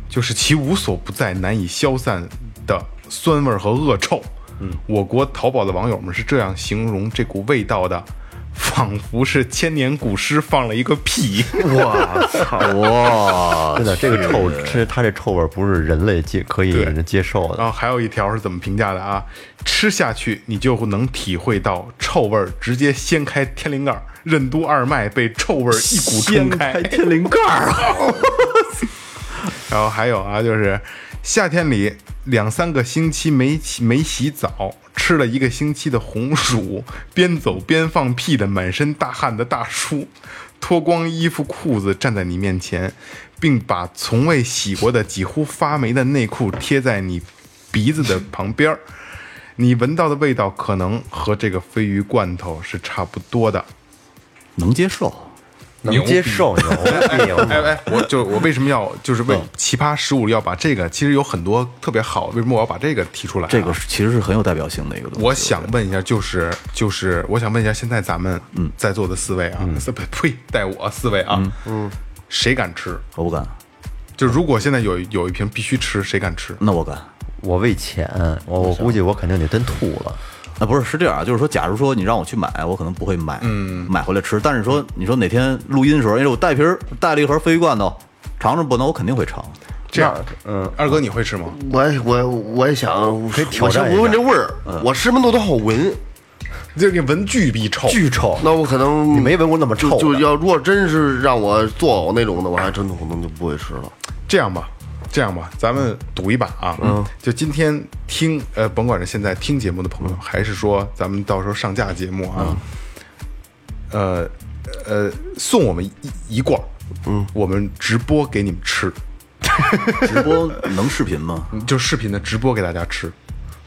就是其无所不在、难以消散的酸味儿和恶臭。嗯，我国淘宝的网友们是这样形容这股味道的，仿佛是千年古尸放了一个屁。我操，哇，真的这个臭，吃它这臭味儿不是人类接可以对接受的。然后还有一条是怎么评价的啊？吃下去你就能体会到臭味儿，直接掀开天灵盖儿，任督二脉被臭味儿一股冲开。天灵盖！然后还有啊，就是夏天里两三个星期没洗没洗澡，吃了一个星期的红薯，边走边放屁的满身大汗的大叔，脱光衣服裤子站在你面前，并把从未洗过的几乎发霉的内裤贴在你鼻子的旁边儿。你闻到的味道可能和这个鲱鱼罐头是差不多的。能接受。能接受，牛逼！哎哎，我就我为什么要就是为奇葩十五要把这个，其实有很多特别好，为什么我要把这个提出来啊、这个其实是很有代表性的一个东西。我想问一下，就是就是，我想问一下，现在咱们嗯在座的四位啊，四 不呸，带我四位啊，嗯，谁敢吃？我不敢，就如果现在有有一瓶必须吃，谁敢吃？那我敢。我为钱，我我估计我肯定得真吐了。啊，不是，是这样啊，就是说，假如说你让我去买，我可能不会买，嗯，买回来吃。但是说，你说哪天录音的时候，因为我带瓶儿带了一盒鲱鱼罐头，尝尝不？能我肯定会尝。这样，嗯，二哥你会吃吗？我我我也想可以挑战我先闻闻这味儿，我什么都都好闻。这你闻巨逼臭，巨臭，那我可能你没闻过那么臭就就要如果真是让我作呕那种的，我还真的可能就不会吃了。这样吧，这样吧，咱们赌一把啊！嗯，就今天听呃，甭管是现在听节目的朋友，还是说咱们到时候上架节目啊，呃呃，送我们一一罐，嗯，我们直播给你们吃，直播能视频吗？就视频的直播给大家吃。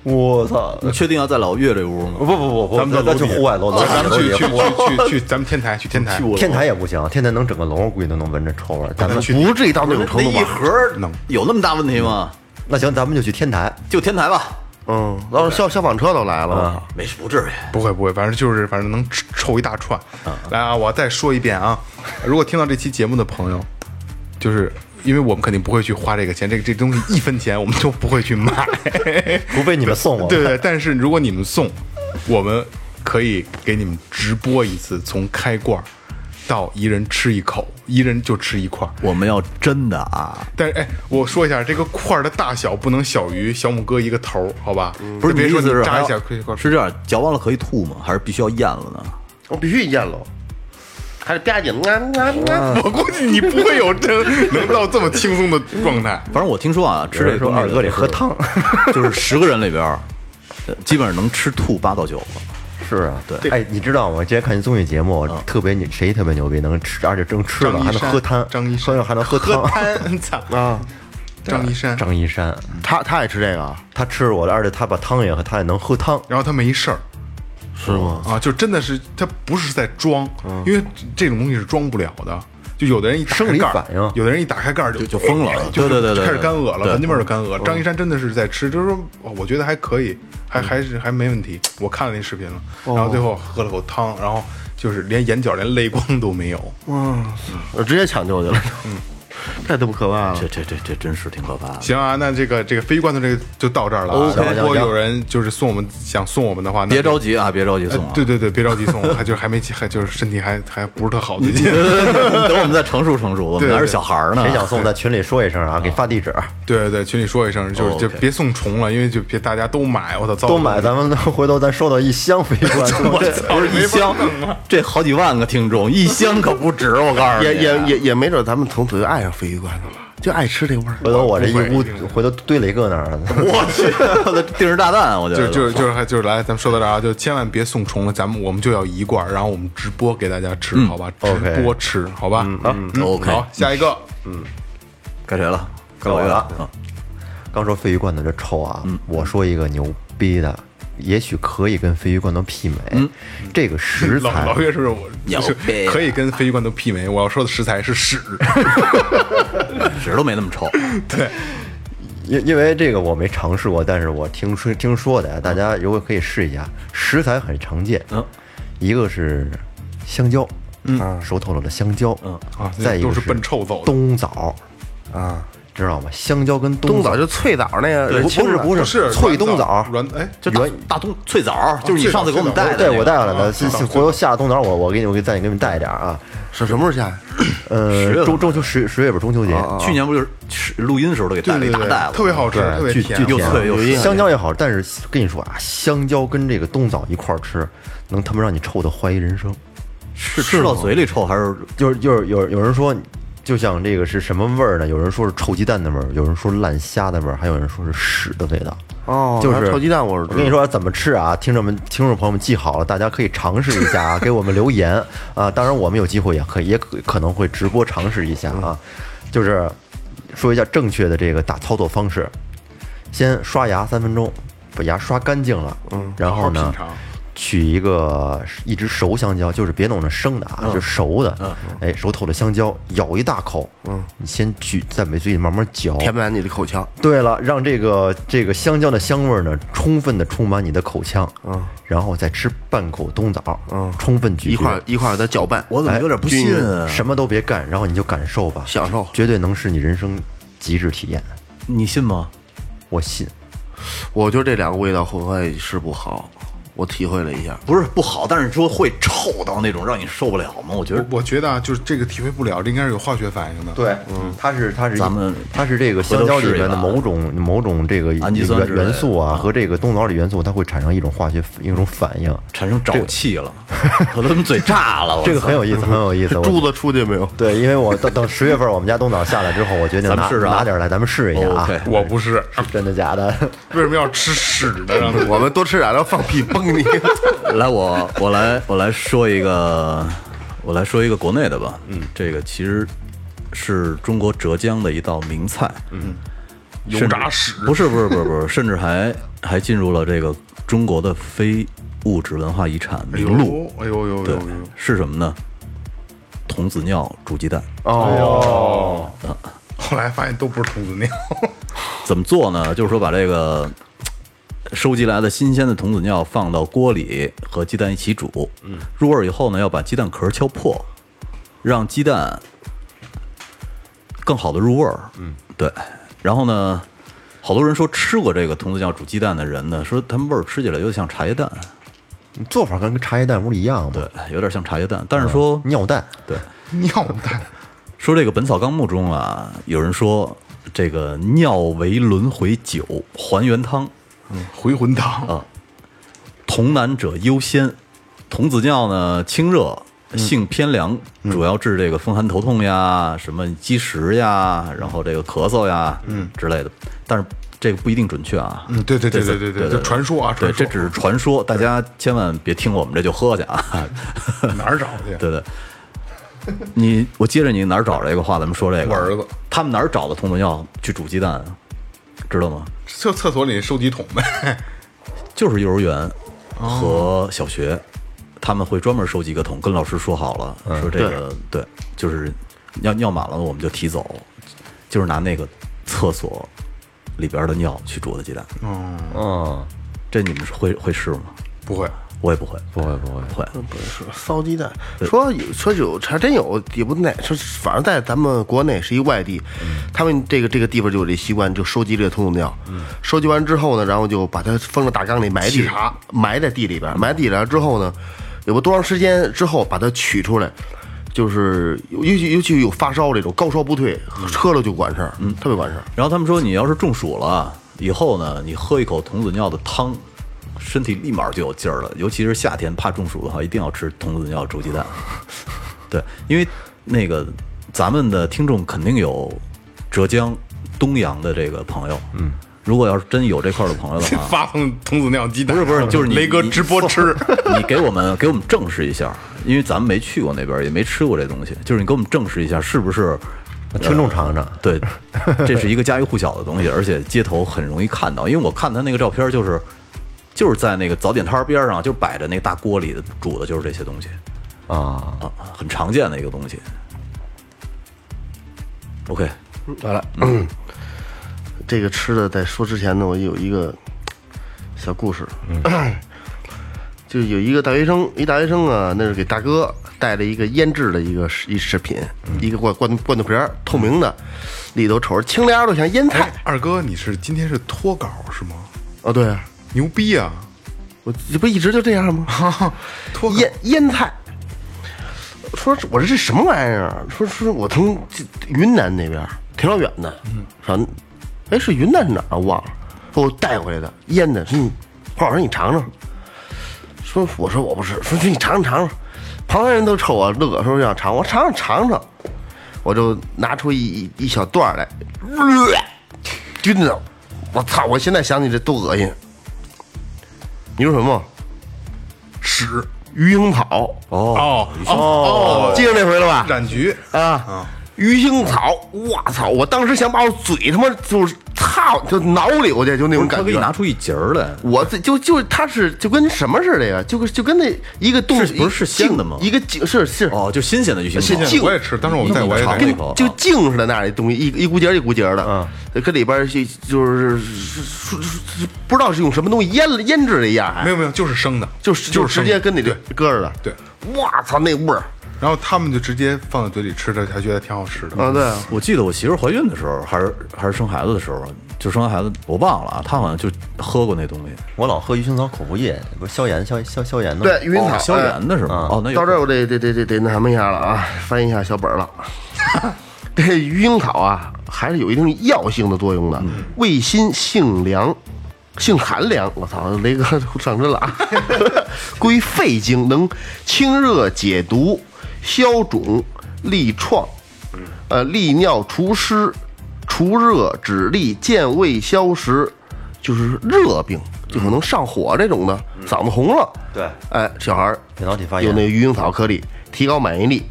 我操！你确定要在老岳这屋吗？不不不不，咱们再去户外楼，楼咱们去去去去去，咱们天台去天台，天台也不行，天台能整个楼，估计都能闻着臭味儿。咱们去不至于到那种程度吧？盒能有那么大问题吗？那行，咱们就去天台。就天台吧，嗯，然后消消防车都来了，没事，不至于。不会不会，反正就是反正能臭一大串。来啊，我再说一遍啊，如果听到这期节目的朋友，就是因为我们肯定不会去花这个钱，这个这东西一分钱我们都不会去买，除非你们送我。对对。但是如果你们送，我们可以给你们直播一次，从开罐儿到一人吃一口，一人就吃一块儿。我们要真的啊，但是哎，我说一下，这个块儿的大小不能小于小拇哥一个头儿，好吧？不是别说你意思是还要扎一小块块儿，是这样，嚼完了可以吐吗？还是必须要咽了呢？我必须咽了，还得吧唧，啊啊啊！我估计你不会有真能到这么轻松的状态。反正我听说啊，吃这个东西说二哥得喝汤。就是十个人里边基本上能吃吐八到九个。是啊，对。哎，你知道吗？今天看一综艺节目，特别牛，谁特别牛逼，能吃，而且正吃了还能喝汤，张一山还能喝汤。汤，操啊！张一山，张一山，他他爱吃这个啊，他吃我的，而且他把汤也喝，他也能喝汤。然后他没事儿是吗？啊，就真的是他不是在装，因为这种东西是装不了的。就有的人一打开生理盖儿反应有的人一打开盖儿就就疯了就对对对对开始干呕了，对闻那味儿就干呕。张一山真的是在吃，就是说，哦我觉得还可以，还还是还没问题。我看了那视频了，然后最后喝了口汤，然后就是连眼角连泪光都没有。哇我直接抢救去了，嗯，太他妈可怕了这。这这这真是挺可怕的。行啊，那这个这个鲱鱼罐头这个就到这儿了啊。OK 如果有人就是送我们想送我们的话，那别着急啊，别着急送啊。对对对，别着急送，还就是还没还就是身体还还不是特好最近。等我们再成熟成熟，我们对还是小孩儿呢。谁想送，在群里说一声啊，给发地址，对对对，群里说一声，就是哦就别送重了，因为就别大家都买，我操，都买，咱们回头咱收到一箱鲱鱼罐头，不是一箱，这好几万个听众，一箱可不止。我告诉你，也也也也没准咱们从此就爱上鲱鱼罐头了，就爱吃这味儿。回头我这一屋，回头堆了一个那儿，我去，我的定时炸弹，我觉得就就是就是还就是来，咱们说到这儿啊，就千万别送重了，咱们我们就要一罐，然后我们直播给大家吃，好吧？直播吃，好吧？嗯 OK 好，下一个，嗯该谁了？该该我了啊。刚说鲱鱼罐头这臭啊，我说一个牛逼的，也许可以跟鲱鱼罐头媲美。这个食材老岳是不是我牛就是逼可以跟鲱鱼罐头媲美？我要说的食材是屎，屎都没那么臭。对，因因为这个我没尝试过，但是我听说听说的呀，大家如果可以试一下，食材很常见，嗯，一个是香蕉，嗯，熟透了的香蕉，嗯。啊再一个都是奔臭走冬枣，啊，知道吗？香蕉跟枣冬枣就脆枣那个，不不是不不是脆冬枣，软哎，就大大冬脆枣，就是你上次给我们带的那个。对我带回来的，啊是是回头下了冬枣，我我给你我给再给你们带一点啊。是什么时候下呀？呃，中中秋十十月份中秋节，去年不就是录音的时候都给大袋，子，特别好吃，对巨特别甜，又巨甜脆又香。香蕉也好，但是跟你说啊，香蕉跟这个冬枣一块儿吃，能他妈让你臭的怀疑人生。是吃到嘴里臭还是就是就是有有人说，就像这个是什么味儿呢？有人说是臭鸡蛋的味儿，有人说烂虾的味儿，还有人说是屎的味道。哦就是臭鸡蛋我是我跟你说怎么吃啊，听众们、听众朋友们记好了，大家可以尝试一下啊，给我们留言啊。当然，我们有机会也可以，也可可能会直播尝试一下啊。就是说一下正确的这个打操作方式，先刷牙三分钟，把牙刷干净了，嗯，然后呢取一个一只熟香蕉，就是别弄那生的啊，就熟的，哎，熟透的香蕉，咬一大口，嗯，你先举在嘴里慢慢嚼，填满你的口腔。对了，让这个这个香蕉的香味儿呢，充分的充满你的口腔，嗯，然后再吃半口冬枣，嗯，充分咀嚼，一块儿一块儿给它搅拌，我怎么有点不信啊？什么都别干，然后你就感受吧，享受。绝对能是你人生极致体验，你信吗？我信。我觉得这两个味道会不会是不好？我体会了一下，不是不好，但是说会臭到那种让你受不了吗？我觉得我我觉得啊，就是这个体会不了，这应该是有化学反应的。对，嗯，它是它是咱们它是这个香蕉里面的某种某种这个氨基酸元素啊，和这个冬枣里元素，它会产生一种化学一种反应，产生沼气了，我他妈嘴炸了。我这个很有意思，很有意思。我珠子出去没有？对，因为我等等十月份我们家冬枣下来之后，我决定拿试试啊拿点儿来，咱们试一下啊。我不是，真的假的？为什么要吃屎呢？我们多吃点，然后放屁 崩你。来，我我来我来说一个，我来说一个国内的吧。嗯，这个其实是中国浙江的一道名菜。嗯，油炸屎不是不是不是不是，甚至还还进入了这个中国的非物质文化遗产名录。哎呦呦呦对呦！，是什么呢？童子尿煮鸡蛋。哦，后来发现都不是童子尿，怎么做呢？就是说把这个收集来的新鲜的童子尿放到锅里和鸡蛋一起煮，嗯，入味儿以后呢，要把鸡蛋壳敲破，让鸡蛋更好的入味儿，嗯，对。然后呢，好多人说吃过这个童子尿煮鸡蛋的人呢，说他们味儿吃起来有点像茶叶蛋，做法跟茶叶蛋不是一样吗？对，有点像茶叶蛋，但是说尿蛋，对，尿蛋。说这个《本草纲目》中啊，有人说这个尿为轮回酒，还原汤。回魂汤啊童男者优先。童子尿呢，清热，性偏凉，主要治这个风寒头痛呀、什么积食呀，然后这个咳嗽呀，嗯之类的。但是这个不一定准确啊。嗯对对对对对对对这传说啊对，这只是传说，大家千万别听我们这就喝去啊。哪儿找去？对对。你我接着你哪儿找这个话，咱们说这个。我儿子，他们哪儿找的童子尿去煮鸡蛋啊？知道吗？就厕所里收集桶呗。就是幼儿园和小学，他们会专门收集一个桶，跟老师说好了，说这个对，就是尿尿满了我们就提走，就是拿那个厕所里边的尿去煮的鸡蛋。嗯，这你们是会会试吗？不会，我也不会，不会不会，不会。不是骚鸡蛋，说有说有还真有，也不那说，反正在咱们国内是一外地，他们这个这个地方就有这习惯，就收集这个童子尿，收集完之后呢，然后就把它封到大缸里埋地埋在地里边，埋地里边之后呢，也不多长时间之后把它取出来。就是尤其尤其有发烧这种高烧不退，喝了就管事儿，嗯特别管事儿。然后他们说，你要是中暑了以后呢，你喝一口童子尿的汤，身体立马就有劲儿了。尤其是夏天怕中暑的话，一定要吃童子尿煮鸡蛋。对，因为那个咱们的听众肯定有浙江东阳的这个朋友，嗯，如果要是真有这块儿的朋友的话，发送童子尿鸡蛋。不是不是，就是你你 雷哥直播吃。你 给我们给我们证实一下，因为咱们没去过那边，也没吃过这东西，就是你给我们证实一下，是不是？听众尝尝。对，这是一个家喻户晓的东西，而且街头很容易看到。因为我看他那个照片，就是就是在那个早点摊儿边上，就摆着那个大锅里的煮的就是这些东西。啊，啊，很常见的一个东西。OK，完了，这个吃的在说之前呢，我有一个小故事，就有一个大学生，一大学生啊，那是给大哥带了一个腌制的一个食一食品，一个罐罐罐头瓶儿，透明的，里头瞅着清凉的像腌菜。哎，二哥，你是今天是脱稿是吗？哦，对。啊，牛逼啊！我这不一直就这样吗？哈哈腌腌菜。说我这这什么玩意儿啊？说说我从这云南那边挺老远的，嗯，说，哎是云南是哪儿啊？忘了，说我带回来的腌的，说你，黄老师你尝尝。说我说我不是，说你尝尝尝尝，旁边人都瞅我乐，说想尝，我尝尝尝尝。我就拿出一一一小段儿来，真的，我操！我现在想起这多恶心。你说什么？屎鱼腥草，哦哦哦记着那回了吧？染菊啊，鱼腥草，我操！我当时想把我嘴他妈就是操，就挠里头去，就那种感觉。他给你拿出一截儿来，我这就就他是就跟什么似的呀？就跟就跟那一个东是不是是鲜的吗一个井是是哦，就新鲜的鱼腥草。是净我也吃，当时我在我也在尝一口就净似的那样的东西，一一股节一股节的，嗯，搁里边儿就就是是是是不知道是用什么东西腌了腌制的一样，还没有没有，就是生的，就是就是直接跟你这搁着的，对，哇操那味儿然后他们就直接放在嘴里吃着，还觉得挺好吃的。啊！对，我记得我媳妇怀孕的时候，还是还是生孩子的时候，就生完孩子，我忘了啊，他好像就喝过那东西。我老喝鱼腥草口服液，不是消炎消消消炎的吗。对，鱼腥草哦消炎的是吗？哦，那到这儿我得得得得得那什么一下了啊，翻一下小本儿了。这鱼腥草啊，还是有一定药性的作用的，味辛性凉，性寒凉。我操，雷哥上身了啊！归肺经，能清热解毒、消肿、利创，呃，利尿除湿、除热止痢、健胃消食，就是热病，就可能上火这种的，嗓子红了。对哎，小孩儿扁桃体发炎有那个鱼腥草颗粒，提高免疫力。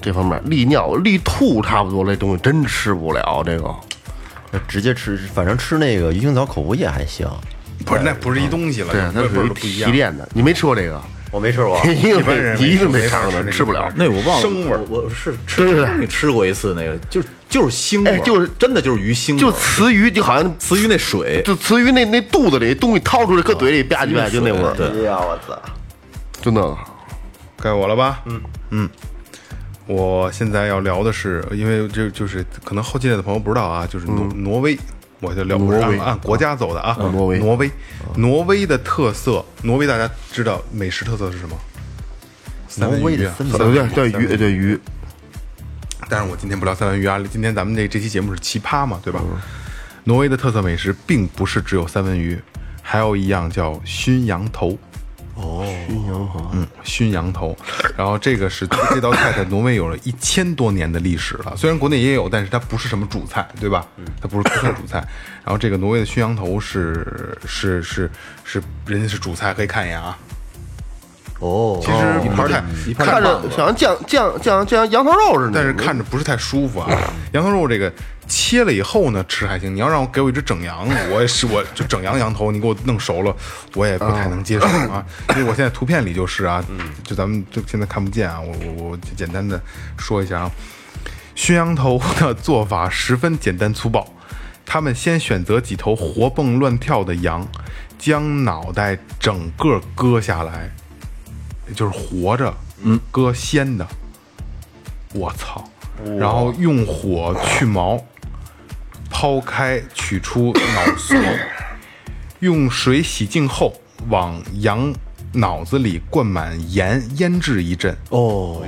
这方面利尿、利吐差不多，这东西真吃不了。这个直接吃，反正吃那个鱼腥草口服液还行。不是，那不是一东西了，对，味味它属于儿都不一。提炼的。你没吃过这个？我没吃过，一定一般人一定没得尝过，吃不了。那我忘了，生味儿我我是吃对对对你吃过一次那个，就就是腥味就是真的就是鱼腥，就雌鱼，就好像雌鱼那水，就雌鱼那那肚子里东西掏出来，搁嘴里吧唧吧唧，就那味儿，对哎呀，我操！真的。该我了吧？嗯嗯，我现在要聊的是，因为这就是可能后进来的朋友不知道啊，就是挪挪威，我就聊我是按按国家走的啊。挪威挪威，挪威的特色，挪威大家知道美食特色是什么？三文鱼啊。挪威的森林对对鱼对鱼，但是我今天不聊三文鱼啊，今天咱们这这期节目是奇葩嘛，对吧？挪威的特色美食并不是只有三文鱼，还有一样叫熏羊头。哦，熏羊头，嗯，熏羊头。然后这个是 这道菜在挪威有了一千多年的历史了，虽然国内也有，但是它不是什么主菜，对吧？它不是不算主菜。然后这个挪威的熏羊头是是是是人家是主菜，可以看一眼啊。哦，其实一盘不太儿一盘儿看着像酱酱酱酱羊头肉似的，但是看着不是太舒服啊。羊头肉这个切了以后呢，吃还行。你要让我给我一只整羊，我也是，我就整羊羊头，你给我弄熟了，我也不太能接受啊。因为我现在图片里就是啊，就咱们就现在看不见啊，我我我简单的说一下啊。熏羊头的做法十分简单粗暴，他们先选择几头活蹦乱跳的羊，将脑袋整个割下来，就是活着，嗯，割鲜的。我操！然后用火去毛，抛开取出脑髓，用水洗净后，往羊脑子里灌满盐，腌制一阵。哦，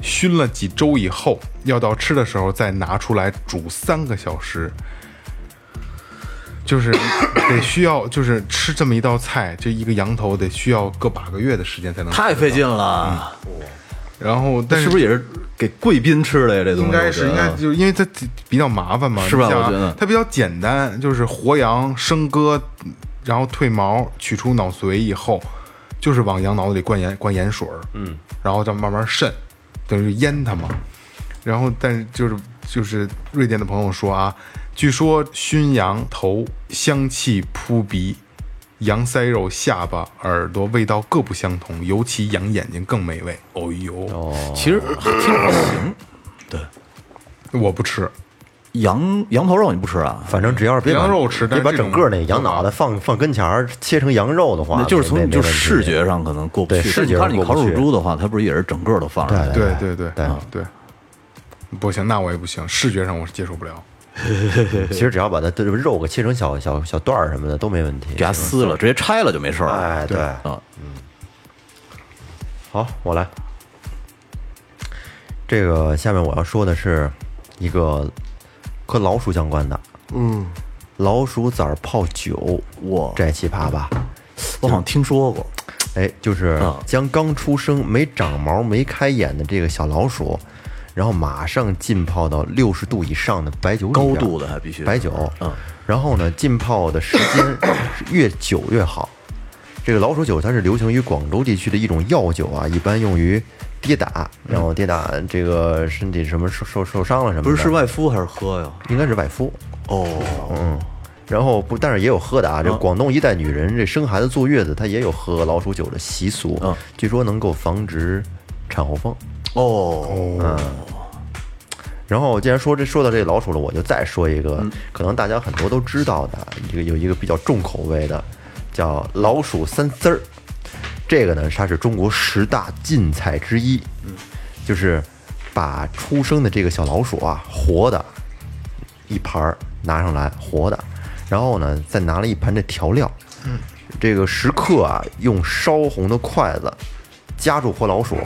熏了几周以后，要到吃的时候再拿出来煮三个小时。就是得需要，就是吃这么一道菜，这一个羊头得需要个把个月的时间才能吃太费劲了，然后，但是不是也是给贵宾吃的呀？这东西应该是应该就是因为它比较麻烦嘛，是吧我觉得它比较简单，就是活羊生割，然后褪毛，取出脑髓以后，就是往羊脑子里灌盐灌盐水嗯，然后再慢慢渗，等于腌它嘛。然后，但是就是就是瑞典的朋友说啊，据说熏羊头香气扑鼻，羊腮肉、下巴、耳朵味道各不相同，尤其羊眼睛更美味。哦呦，其实还挺还行。对，我不吃。羊羊头肉你不吃啊？反正只要是别把羊肉吃但别把这种整个那羊脑袋放放跟前儿切成羊肉的话，那就是从就没没问题视觉上可能过不去。对视觉上你烤乳猪的话，它不是也是整个都放上来？对对对对对对，不行，那我也不行，视觉上我是接受不了。其实只要把它的肉给切成小小小段儿什么的都没问题。给它撕了，直接拆了就没事儿了。哎，对，嗯，好，我来。这个下面我要说的是一个和老鼠相关的，嗯，老鼠崽儿泡酒，哇这奇葩吧？我好像听说过。哎，就是啊将刚出生、没长毛、没开眼的这个小老鼠，然后马上浸泡到六十度以上的白酒里边高度的还必须白酒，嗯，然后呢，浸泡的时间是越久越好。这个老鼠酒它是流行于广州地区的一种药酒啊，一般用于跌打，然后跌打这个身体什么受受受伤了什么的，不是是外敷还是喝呀？应该是外敷。哦，嗯，然后不，但是也有喝的啊。这广东一带女人这生孩子坐月子，她也有喝老鼠酒的习俗。嗯，据说能够防止产后风。哦，嗯。然后既然说这说到这老鼠了，我就再说一个，可能大家很多都知道的，一个有一个比较重口味的，叫老鼠三丝儿。这个呢，它是中国十大禁菜之一。嗯，就是把出生的这个小老鼠啊，活的一盘儿拿上来，活的，然后呢，再拿了一盘这调料。嗯，这个食客啊，用烧红的筷子夹住活老鼠，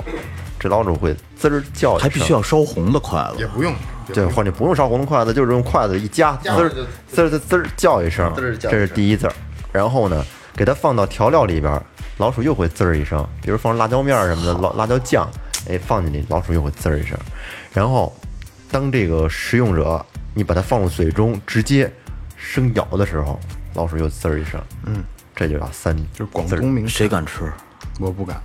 这老鼠会滋儿叫一声，还必须要烧红的筷子也。不用，也不对，用或者不用烧红的筷子，就是用筷子一夹，滋儿就滋儿滋儿滋儿叫一声，滋儿叫一声这是第一字儿。然后呢，给它放到调料里边儿，老鼠又会滋儿一声。比如放辣椒面儿什么的，老辣椒酱，哎，放进去，老鼠又会滋儿一声。然后，当这个食用者你把它放入嘴中，直接生咬的时候，老鼠又滋儿一声。嗯，这就叫三，就是广滋儿东名谁敢吃？我不敢，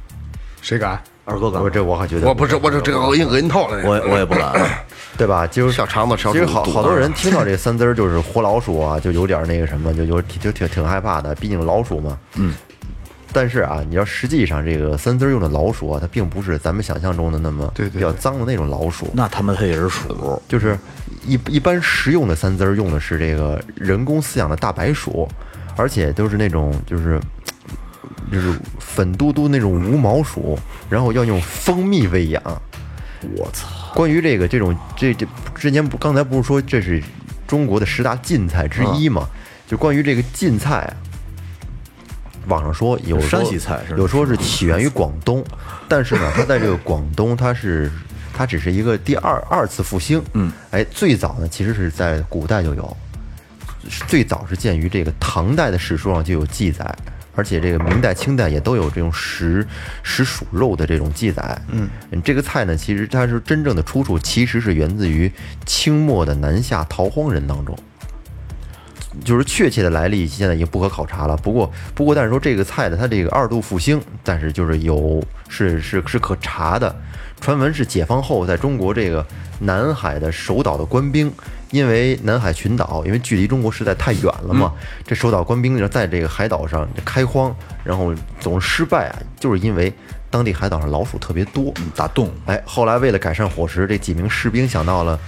谁敢？二哥敢我？这我还觉得我不是，我这这个恶心恶心透了。这我我也不敢。对吧？就是小肠子其实好好多人听到这三字儿就是活老鼠啊，就有点那个什么，就有就挺挺害怕的，毕竟老鼠嘛。嗯。但是啊，你要实际上这个三字儿用的老鼠啊，它并不是咱们想象中的那么对对比较脏的那种老鼠，那他们它也是鼠，就是一一般食用的三字儿用的是这个人工饲养的大白鼠，而且都是那种就是就是粉嘟嘟那种无毛鼠，然后要用蜂蜜喂养。我操！关于这个这种这这之前不刚才不是说这是中国的十大禁菜之一嘛？就关于这个禁菜啊，网上说有说山西菜是有说是起源于广东，但是呢，它在这个广东它是它只是一个第二二次复兴。嗯，哎，最早呢其实是在古代就有，最早是见于这个唐代的史书上就有记载，而且这个明代、清代也都有这种食食鼠肉的这种记载。嗯，这个菜呢，其实它是真正的出处，其实是源自于清末的南下逃荒人当中。就是确切的来历现在已经不可考察了。不过，不过，但是说这个菜的它这个二度复兴，但是就是有是是是可查的。传闻是解放后，在中国这个南海的守岛的官兵，因为南海群岛因为距离中国实在太远了嘛，这守岛官兵就在这个海岛上开荒，然后总是失败啊，就是因为当地海岛上老鼠特别多。打洞。哎，后来为了改善伙食，这几名士兵想到了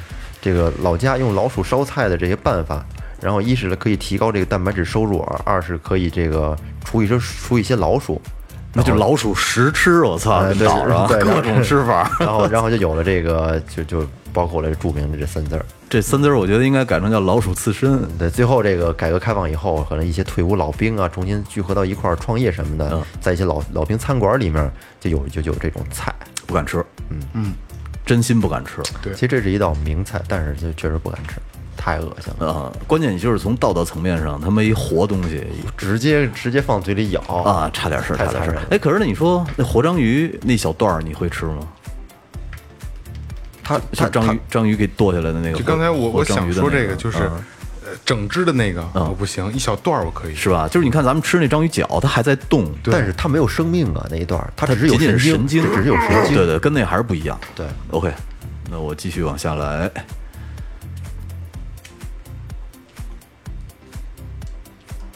这个老家用老鼠烧菜的这些办法，然后一是可以提高这个蛋白质收入，二是可以这个除一些除一些老鼠，那就老鼠食吃，我操！岛上对各 种吃法。然后然后就有了这个就就包括了著名的这三字儿。这三字儿我觉得应该改成叫老鼠刺身。对，最后这个改革开放以后，可能一些退伍老兵啊，重新聚合到一块儿创业什么的，在一些老老兵餐馆里面就有就就有这种菜。不敢吃，嗯嗯，真心不敢吃。对其实这是一道名菜，但是就确实不敢吃，太恶心了。啊，关键你就是从道德层面上，他们一活东西直接直接放嘴里咬啊，差点事儿，差点事。儿哎，可是那你说那活章鱼那小段儿你会吃吗？他就他章鱼章鱼给剁下来的那个。就刚才我活我想说这个就是，嗯呃，整只的那个我不行，一小段儿我可以。是吧？就是你看咱们吃那章鱼脚，它还在动，但是它没有生命啊，那一段儿，他只是有仅仅神经，经，只是有神经。对对，跟那还是不一样。对，OK，那我继续往下来。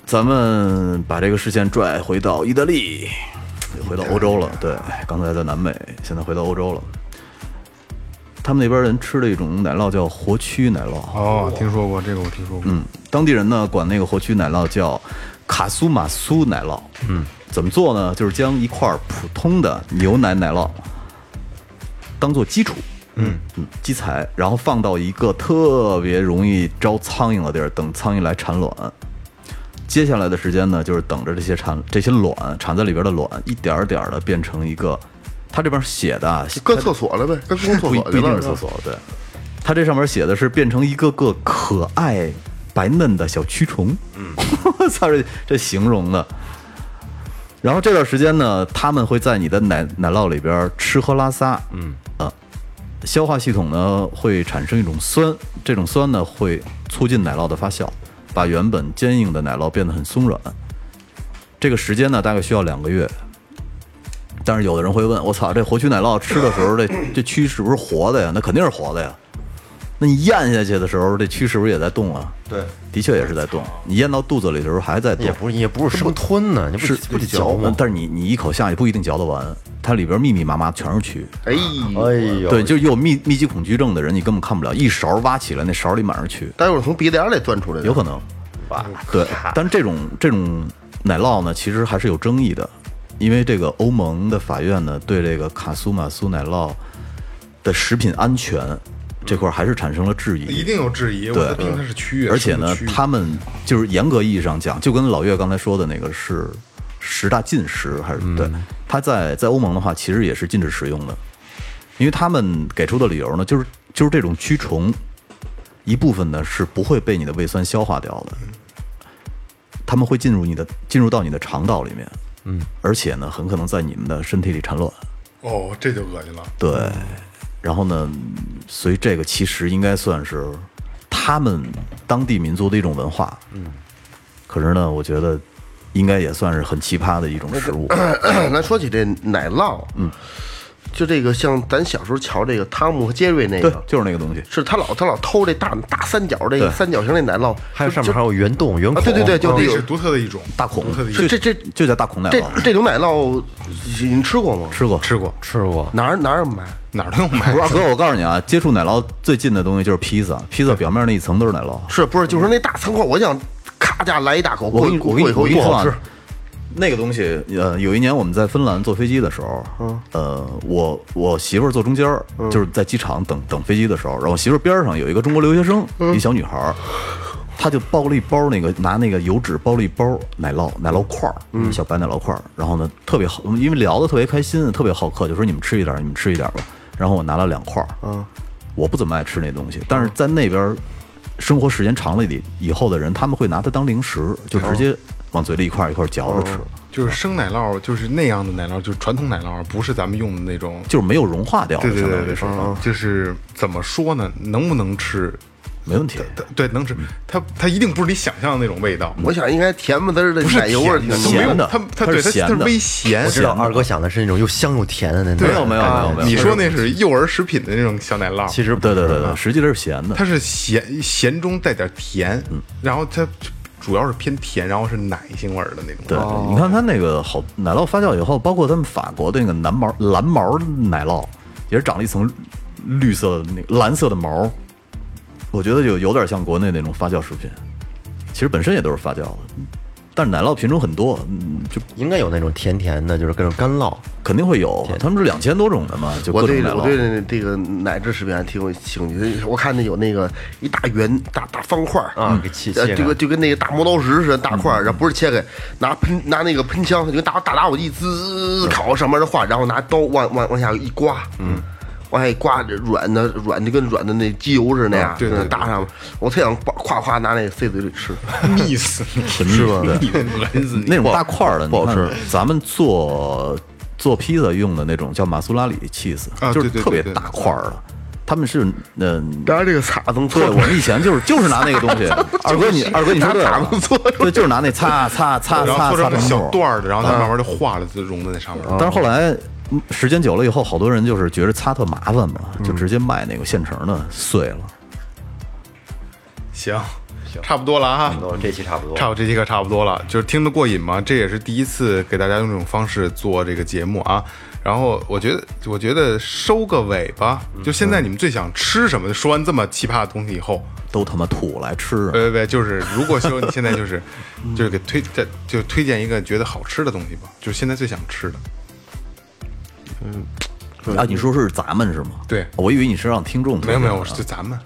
咱们把这个视线拽回到意大利，回到欧洲了。对，刚才在南美，现在回到欧洲了。他们那边人吃的一种奶酪叫活蛆奶酪，哦，听说过这个，我听说过。嗯，当地人呢管那个活蛆奶酪叫卡苏马苏奶酪。嗯，怎么做呢？就是将一块普通的牛奶奶酪当做基础，嗯嗯，基材，然后放到一个特别容易招苍蝇的地儿，等苍蝇来产卵。接下来的时间呢，就是等着这些产这些卵产在里边的卵，一点儿点儿的变成一个，他这边写的啊，搁厕所了呗，跟公厕不一不一。定是厕所，对。它这上面写的是变成一个个可爱白嫩的小蛆虫，嗯，我操，这这形容的。然后这段时间呢，他们会在你的奶奶酪里边吃喝拉撒，嗯啊，消化系统呢会产生一种酸，这种酸呢会促进奶酪的发酵，把原本坚硬的奶酪变得很松软。这个时间呢大概需要两个月。但是有的人会问，我操，这活蛆奶酪吃的时候，这这蛆是不是活的呀？那肯定是活的呀。那你咽下去的时候，这蛆是不是也在动啊？对，的确也是在动。你咽到肚子里的时候还在动也，不是也不是生吞呢，你不是不得嚼吗？但是你你一口下去不一定嚼得完，它里边密密麻麻全是蛆。哎呦，哎呦，对，就是有密密集恐惧症的人，你根本看不了，一勺挖起来，那勺里满是蛆，待会儿从鼻子眼里钻出来，有可能。对，但这种这种奶酪呢，其实还是有争议的，因为这个欧盟的法院呢，对这个卡苏马苏奶酪的食品安全这块儿还是产生了质疑。一定有质疑，我对在评它是区域，而且呢他们就是严格意义上讲，就跟老岳刚才说的那个是十大禁食还是对？他在在欧盟的话，其实也是禁止食用的，因为他们给出的理由呢，就是就是这种蛆虫一部分呢是不会被你的胃酸消化掉的，他们会进入你的进入到你的肠道里面，嗯，而且呢，很可能在你们的身体里产卵。哦，这就恶心了。对，然后呢，所以这个其实应该算是他们当地民族的一种文化。嗯，可是呢，我觉得应该也算是很奇葩的一种食物。那 说起这奶酪，嗯，就这个像咱小时候瞧这个汤姆和杰瑞那对个，，就是那个东西。是他老他老偷这大大三角这个对三角形那奶酪，还有上面还有圆洞圆孔，啊对对对就这个这是独特的一种大孔独特的一种就这这就叫大孔奶这酪，这种奶酪，你吃过吗？吃过。吃过，吃过。哪儿哪儿买？哪儿都有买不。是二哥，我告诉你啊，接触奶酪最近的东西就是披萨，披萨表面那一层都是奶酪。是不是就是那大餐块？我想咔家来一大口，我给你我给你过一口我跟你说啊那个东西，呃，有一年我们在芬兰坐飞机的时候，嗯。呃，我我媳妇儿坐中间儿，就是在机场等等飞机的时候，然后我媳妇儿边上有一个中国留学生，一小女孩儿，她就包了一包那个拿那个油纸包了一包奶酪奶酪块儿，小白奶酪块儿，然后呢特别好，因为聊得特别开心，特别好客，就说你们吃一点儿，你们吃一点儿吧，然后我拿了两块儿，嗯，我不怎么爱吃那东西，但是在那边儿生活时间长了以以后的人，他们会拿它当零食，就直接往嘴里一块儿一块儿嚼着吃。就是生奶酪，就是那样的奶酪，就是传统奶酪，不是咱们用的那种。就是没有融化掉，对对对对相当于是，就是怎么说呢？能不能吃？没问题。它对能吃，它它一定不是你想象的那种味道，我想应该甜不滋儿的不是奶油味儿咸的它它对它它是咸微咸。我知道二哥想的是那种又香又甜的那种。没有没有没有没有，你说那是幼儿食品的那种小奶酪，其实对对对对，实际它是咸的。它是咸咸中带点甜，然后它主要是偏甜，然后是奶腥味儿的那种。对，你看它那个好奶酪发酵以后，包括他们法国的那个蓝毛蓝毛奶酪，也是长了一层绿色的那个蓝色的毛，我觉得有有点像国内那种发酵食品，其实本身也都是发酵的，但是奶酪品种很多，嗯，就应该有那种甜甜的，就是各种干酪。肯定会有，他们是两千多种的嘛，就我各种奶对我对。这个奶制食品还挺有兴趣。我看那有那个一大圆大大方块儿啊给切切就跟就跟那个大磨刀石似的大块儿，然后不是切开，拿喷拿那个喷枪，就跟打打打火机滋烤上面的画，然后拿刀往往往下一刮，嗯。往下一刮，软的软的跟软的那机油似的那样，对对对搭上面。我特想夸夸拿那个塞嘴里吃，腻死你，是吧？腻，死你！那种大块儿的，不好吃咱们做做披萨用的那种叫马苏拉里 cheese，啊就是特别大块儿的。他们是嗯，当然这个擦能搓对我们以前就是就是拿那个东西。二哥你二哥你说对了对，就是拿那擦擦擦然擦擦小。段儿的，然后它慢慢就化了，就融在那上面。但是后来嗯时间久了以后，好多人就是觉得擦特麻烦嘛，就直接卖那个现成的碎了。行，差不多了啊。哦，这期差不多。差不多这期可差不多了，就是听得过瘾嘛？这也是第一次给大家用这种方式做这个节目啊。然后我觉得，我觉得收个尾吧。就现在你们最想吃什么？说完这么奇葩的东西以后，都他妈吐来吃啊！别别别，就是如果说你现在就是 就是给推再就推荐一个觉得好吃的东西吧，就是现在最想吃的。啊，你说是咱们是吗？对我以为你是让听众推。没有没有，我是就咱们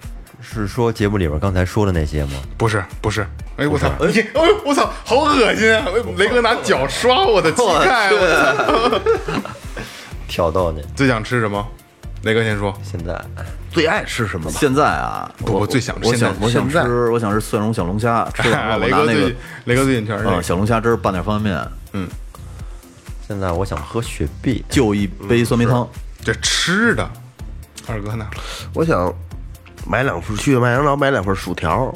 是说节目里边刚才说的那些吗？不是不是。哎我操！哎哎呦我操，好恶心啊！雷哥拿脚刷我的膝盖，我操！挑逗你，最想吃什么？雷哥先说。现在最爱吃什么吧？现在啊，我不我最想吃我现在想我想现在吃，我想吃蒜蓉小龙虾，吃完了 我雷哥最拿那个雷哥最近全是这啊个小龙虾汁儿拌点方便面，现在我想喝雪碧，就一杯酸梅汤。这吃的，二哥呢？我想买两份去麦当劳买两份薯条，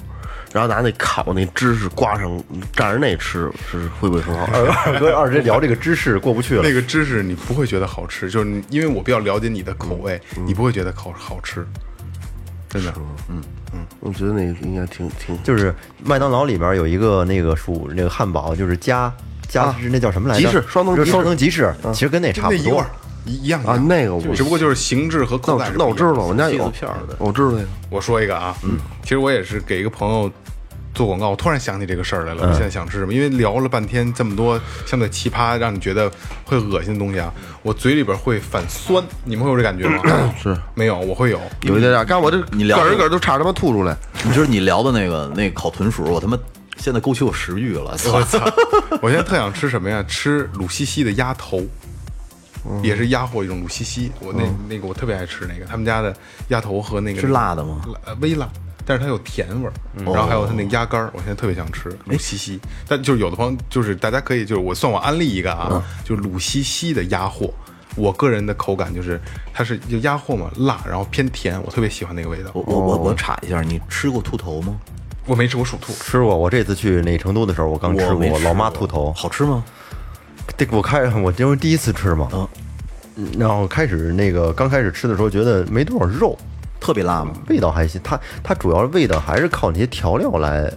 然后拿那烤那芝士挂上蘸着那吃，是会不会很好？二二哥 二直聊这个芝士过不去了那。个芝士你不会觉得好吃，就是你因为我比较了解你的口味，嗯你不会觉得好好吃，真的。嗯嗯我觉得那个应该挺挺就是麦当劳里边有一个那个薯那个汉堡，就是加加啊那叫什么来着？吉士双层双层吉士，其实跟那差不多一样啊那个我只不过就是形制和那口感那我知道了，我们家有子片的我知道那个。我说一个啊，嗯，其实我也是给一个朋友做广告，我突然想起这个事儿来了。我现在想吃什么？因为聊了半天这么多相对奇葩，让你觉得会恶心的东西啊，我嘴里边会反酸，你们会有这感觉吗？是 没有，我会有。有一点点，刚我这你聊个儿个儿都差他妈吐出来。就是你聊的那个那个烤豚鼠，我他妈现在勾起我食欲了。我操！我现在特想吃什么呀？吃鲁西西的鸭头，也是鸭货一种鲁西西。我那那个我特别爱吃那个，他们家的鸭头和那个是辣的吗？呃微辣，但是它有甜味儿，然后还有它那个鸭肝儿，我现在特别想吃鲁西西。但就是有的朋友就是大家可以就是我算我安利一个啊，就是鲁西西的鸭货。我个人的口感就是它是就鸭货嘛，辣，然后偏甜，我特别喜欢那个味道。我我我我插一下，你吃过兔头吗？我没吃过鼠兔，吃过，我这次去那成都的时候，我刚吃过老妈兔头。好吃吗？这我开 我因为第一次吃嘛，嗯。然后开始那个刚开始吃的时候觉得没多少肉，特别辣吗？味道还行。它它主要味道还是靠那些调料来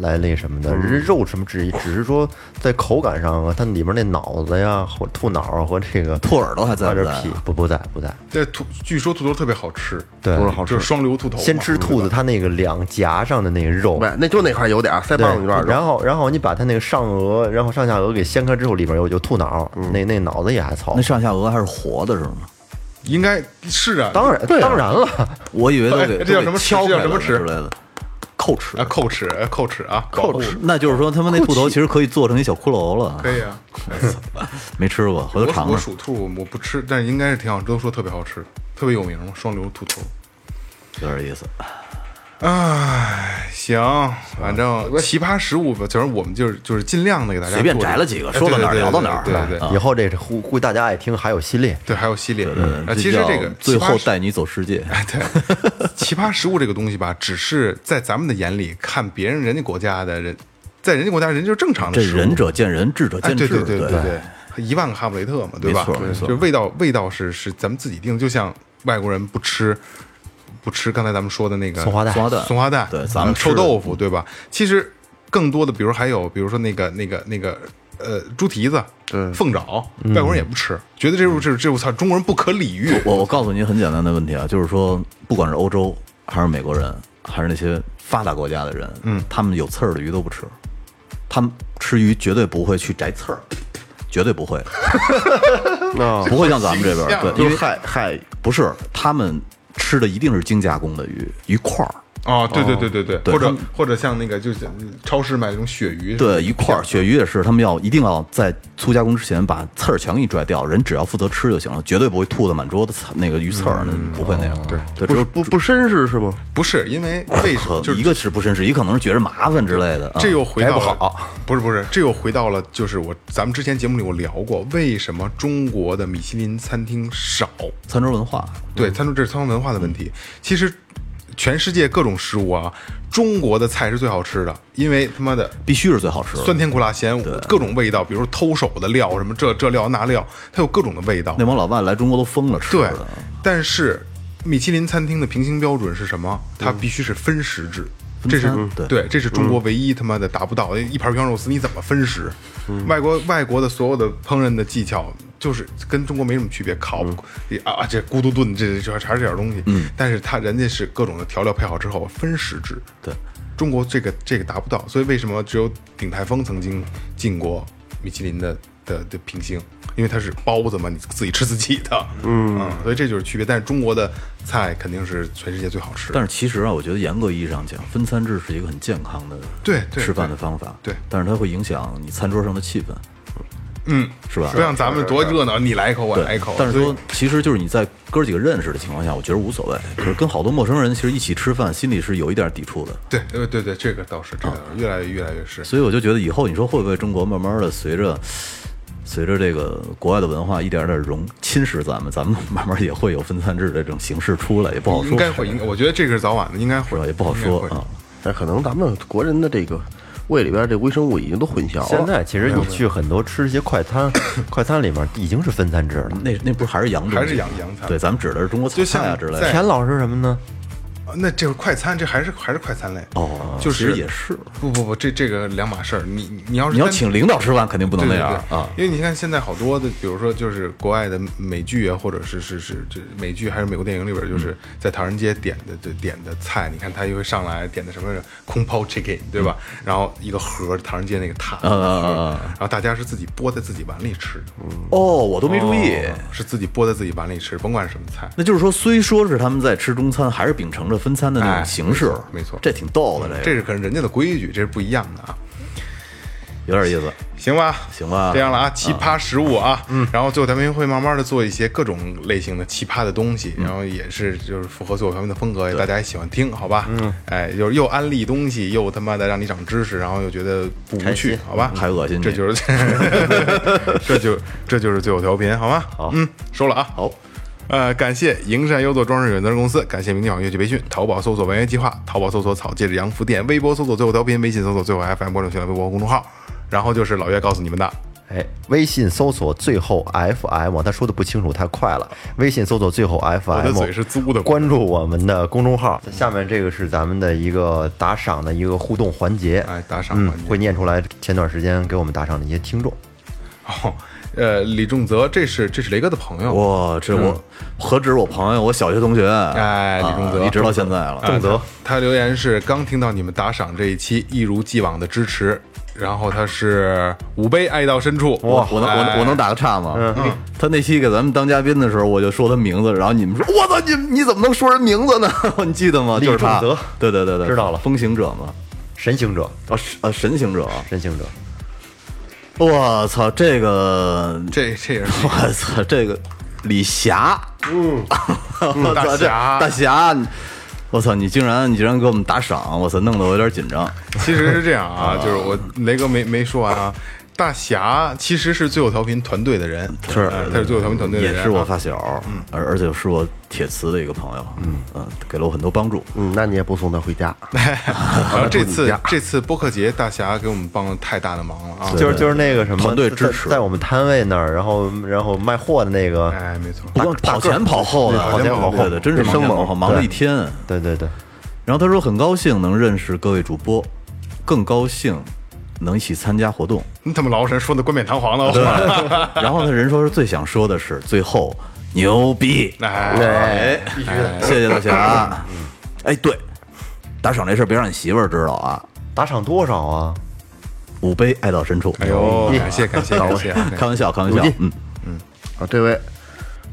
来那什么的，人肉什么只只是说在口感上啊，它里边那脑子呀或兔脑啊和这个兔耳朵还在不在不不在不在。这兔据说兔头特别好吃，对不是好吃，就是双流兔头。先吃兔子，它那个两颊上的那个肉那就那块有点儿腮帮子有点儿，肉。然后然后你把它那个上颚，然后上下颚给掀开之后，里边有有兔脑，那那脑子也还糙那。上下颚还是活的是吗？应该是啊，当然当然了，我以为都给哎这叫什么都给敲叫什么齿之类的，扣齿啊，扣齿，呃扣齿啊，扣齿那就是说他们那兔头其实可以做成一小骷髅了。可以啊。没吃过，回头我我尝我。属兔，我不吃，但是应该是挺好，都说特别好吃，特别有名嘛，双流兔头。有点意思。唉，行，反正奇葩食物吧，就是我们就是就是尽量的给大家随便摘了几个哎说到哪儿聊到哪儿对对以后这是估估计大家爱听，还有系列。对，还有系列。呃，其实这个最后带你走世界，对，奇葩食物这个东西吧，只是在咱们的眼里看别人人家国家的人，在人家国家人就是正常的。这仁者见仁，智者哎，见智。对对对对对，一万个哈姆雷特嘛，对吧？没错没错就味道味道是是咱们自己定的，就像外国人不吃不吃刚才咱们说的那个松花蛋松花蛋。松花蛋，对咱们呃臭豆腐，对吧？其实更多的，比如还有比如说那个那个那个呃猪蹄子、凤爪，外国人也不吃，觉得这是这是这我操中国人不可理喻。我我告诉你很简单的问题啊，就是说，不管是欧洲还是美国人，还是那些发达国家的人，嗯，他们有刺儿的鱼都不吃，他们吃鱼绝对不会去摘刺儿，绝对不会，啊，不会像咱们这边儿，对，因为就是害害不是他们吃的一定是精加工的鱼鱼块儿，哦，对对对对对，或者或者像那个就是超市买那种鳕鱼，对，一块儿鳕鱼也是，他们要一定要在粗加工之前把刺儿全给你拽掉，人只要负责吃就行了，绝对不会吐的满桌子刺那个鱼刺儿，那不会那样。对对，只有不不绅士是不？不是因为为什么？就是一个是不绅士，一个可能是觉着麻烦之类的。啊这又回到了好，不是不是，这又回到了，就是我咱们之前节目里我聊过，为什么中国的米其林餐厅少？餐桌文化，对，餐桌这是餐桌文化的问题。其实全世界各种食物啊，中国的菜是最好吃的，因为他妈的必须是最好吃的。酸甜苦辣咸各种味道，比如偷手的料，什么这这料那料，它有各种的味道那。帮老外来中国都疯了吃对。，但是米其林餐厅的平行标准是什么？它必须是分食制。这是对。对，这是中国唯一他妈的达不到的一盘鱼香肉丝，你怎么分食？外国外国的所有的烹饪的技巧，就是跟中国没什么区别，烤啊这咕嘟炖这这还是这点东西，嗯，但是他人家是各种的调料配好之后分食制，对，中国这个这个达不到，所以为什么只有鼎泰丰曾经进过米其林的的的平行？因为它是包子嘛，你自己吃自己的，嗯所以这就是区别。但是中国的菜肯定是全世界最好吃的。但是其实啊，我觉得严格意义上讲，分餐制是一个很健康的对对吃饭的方法。对但是它会影响你餐桌上的气氛，嗯，是吧？不像咱们多热闹，你来一口我来一口。但是说，其实就是你在哥几个认识的情况下，我觉得无所谓。可是跟好多陌生人其实一起吃饭，心里是有一点抵触的。对对对对，这个倒是，这个倒是越来越越来越是。所以我就觉得以后你说会不会中国慢慢的随着随着这个国外的文化一点点融侵蚀咱们，咱们慢慢也会有分餐制的这种形式出来，也不好说。应该会，应该我觉得这个是早晚的，应该会？，也不好说啊。但可能咱们国人的这个胃里边这微生物已经都混淆了。现在其实你去很多吃一些快餐，快餐里面已经是分餐制了。那那不是还是洋还是洋洋餐对，咱们指的是中国菜啊之类的。田老师什么呢？啊那这个快餐，这还是还是快餐类哦就其实是也是不不不，这这个两码事儿。你你你要是你要请领导吃饭，肯定不能那样啊。因为你看现在好多的，比如说就是国外的美剧啊，或者是是是这美剧还是美国电影里边，就是在唐人街点的这点的菜，你看他又会上来点的什么空抛 chicken，对吧？然后一个盒唐人街那个塔，嗯嗯嗯嗯然后大家是自己剥在自己碗里吃，哦，我都没注意。是自己剥在自己碗里吃，甭管是什么菜。那就是说，虽说是他们在吃中餐，还是秉承着分餐的那哎种形式，没错没错这挺逗的，这这是可能人家的规矩，这是不一样的啊。有点意思。行吧，行吧这样了啊，奇葩食物啊，嗯，然后最后咱们会慢慢的做一些各种类型的奇葩的东西，然后也是就是符合最后调频的风格，大家也喜欢听，好吧？嗯，哎，就是又安利东西，又他妈的让你长知识，然后又觉得不无趣，好吧？还恶心这就是 这就这就是最后调频，好吗？好，嗯，收了啊，好。呃，感谢营山优作装饰有限责任公司，感谢明天网乐器培训，淘宝搜索“文乐计划”，淘宝搜索“草戒指洋服店”，微博搜索“最后调频”，微信搜索“最后 FM” 关注新浪微博公众号。然后就是老岳告诉你们的，哎，微信搜索最后 FM，他说的不清楚，太快了。微信搜索最后 FM，我的嘴是租的关注我们的公众号。下面这个是咱们的一个打赏的一个互动环节，哎打赏嗯环节会念出来前段时间给我们打赏的一些听众。哦，呃，李仲泽，这是这是雷哥的朋友，哇，这我何止我朋友，我小学同学，哎李仲泽啊一直到现在了。仲泽，他留言是刚听到你们打赏这一期，一如既往的支持。然后他是五杯爱到深处，哇我能我能哎。我能打个岔吗？他那期给咱们当嘉宾的时候，我就说他名字，然后你们说我操，你你怎么能说人名字呢？你记得吗？李就是他仲泽，对对对对，知道了。风行者嘛，神行者，啊神啊神行者，神行者，我操，这个这这也是 我操，这个李霞，嗯，我操，这大侠。大侠，我操，你竟然你竟然给我们打赏，我操，弄得我有点紧张。其实是这样啊，就是我雷哥没没说完啊。大侠其实是最后调频团队的人，是。哎他是最后调频团队的人啊，也是我发小，而而且是我铁磁的一个朋友，嗯。给了我很多帮助。嗯，那你也不送他回家？然后这次这次播客节，大侠给我们帮了太大的忙了啊！就是就是那个什么团队支持。在在我们摊位那儿，然后然后卖货的那个，哎，没错，不光跑前跑后的，跑前跑后。对对，真是忙前跑后，忙了一天。对对对，然后他说很高兴能认识各位主播，更高兴能一起参加活动。你怎么老神说的冠冕堂皇的话，然后呢，人说是最想说的是最后牛逼，哎，哎，必须的，谢谢大侠。哎，对，打赏这事儿别让你媳妇儿知道啊。打赏多少啊？五杯爱到深处。哎呦，感谢感谢感谢，开玩笑，开玩笑嗯。嗯，啊，这位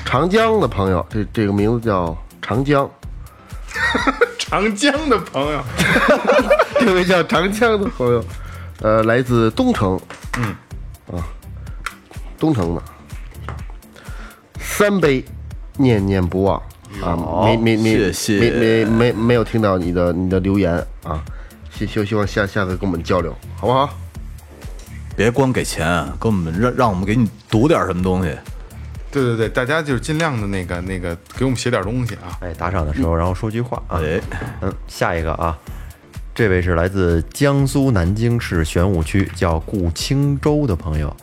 长江的朋友，这这个名字叫长江，长江的朋友，这位叫长江的朋友，呃，来自东城，嗯，啊，东城的，三杯念念不忘。啊，没没没谢谢。没没没没有听到你的你的留言啊，希希希望下下次跟我们交流，好不好？别光给钱，给我们让让我们给你读点什么东西。对对对，大家就是尽量的那个那个给我们写点东西啊，哎，打赏的时候，然后说句话啊。哎，嗯，下一个啊，这位是来自江苏南京市玄武区叫顾青州的朋友，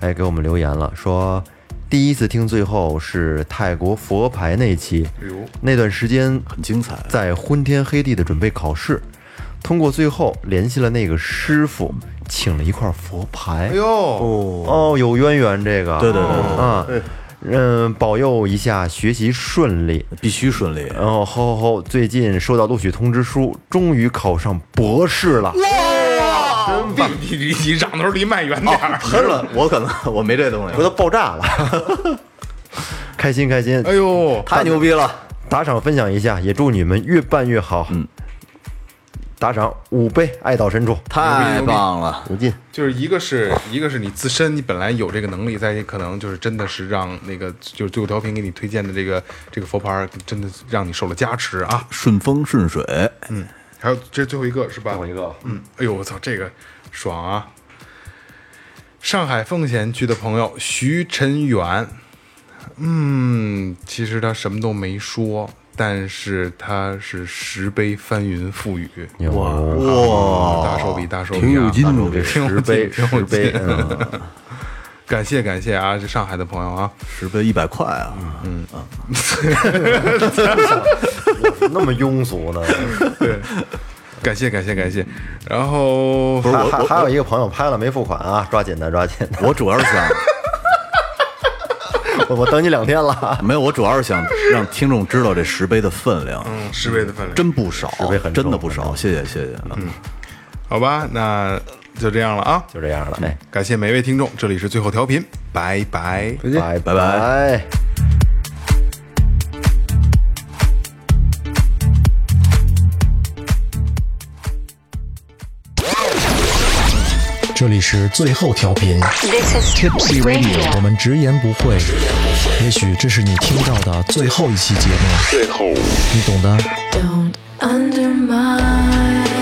哎，给我们留言了，说第一次听最后是泰国佛牌那期那段时间很精彩。在昏天黑地的准备考试，通过最后联系了那个师傅，请了一块佛牌。哎呦，哦，有渊源这个。对对对对对啊，嗯，保佑一下学习顺利。必须顺利。然后后后后，最近收到录取通知书，终于考上博士了。真棒！你你你长头离麦远点儿。是了，我可能我没这东西，回头爆炸了，开心开心！哎呦，太牛逼了。打赏分享一下，也祝你们越办越好。嗯，打赏五倍，爱到深处。太棒了！有劲，就是一个是一个是你自身你本来有这个能力，再一可能就是真的是让那个就是最后调频给你推荐的这个这个佛牌，真的让你受了加持啊。顺风顺水，嗯，还有这最后一个是吧？最后一个，嗯，哎呦我操，这个爽啊！上海奉贤区的朋友徐晨远，嗯，其实他什么都没说，但是它是石碑翻云覆雨，哇哇，大手笔，大手笔、啊，挺有劲的这十杯十杯，嗯，感谢感谢啊，这上海的朋友啊，石碑一百块啊，嗯。那么庸俗呢？对。感谢感谢感谢，然后不是我我还还有一个朋友拍了没付款啊，抓紧的抓紧的，我主要是想我 我等你两天了。没有，我主要是想让听众知道这石碑的分量，嗯，石碑的分量，真不少石碑很，真的不少，谢谢谢谢。嗯，好吧，那就这样了啊，就这样了，哎，感谢每位听众，这里是最后调频，拜拜。拜拜拜。这里是最后调频 This is Tipsy Radio，我们直言不讳。也许这是你听到的最后一期节目，最后，你懂的。Don't undermine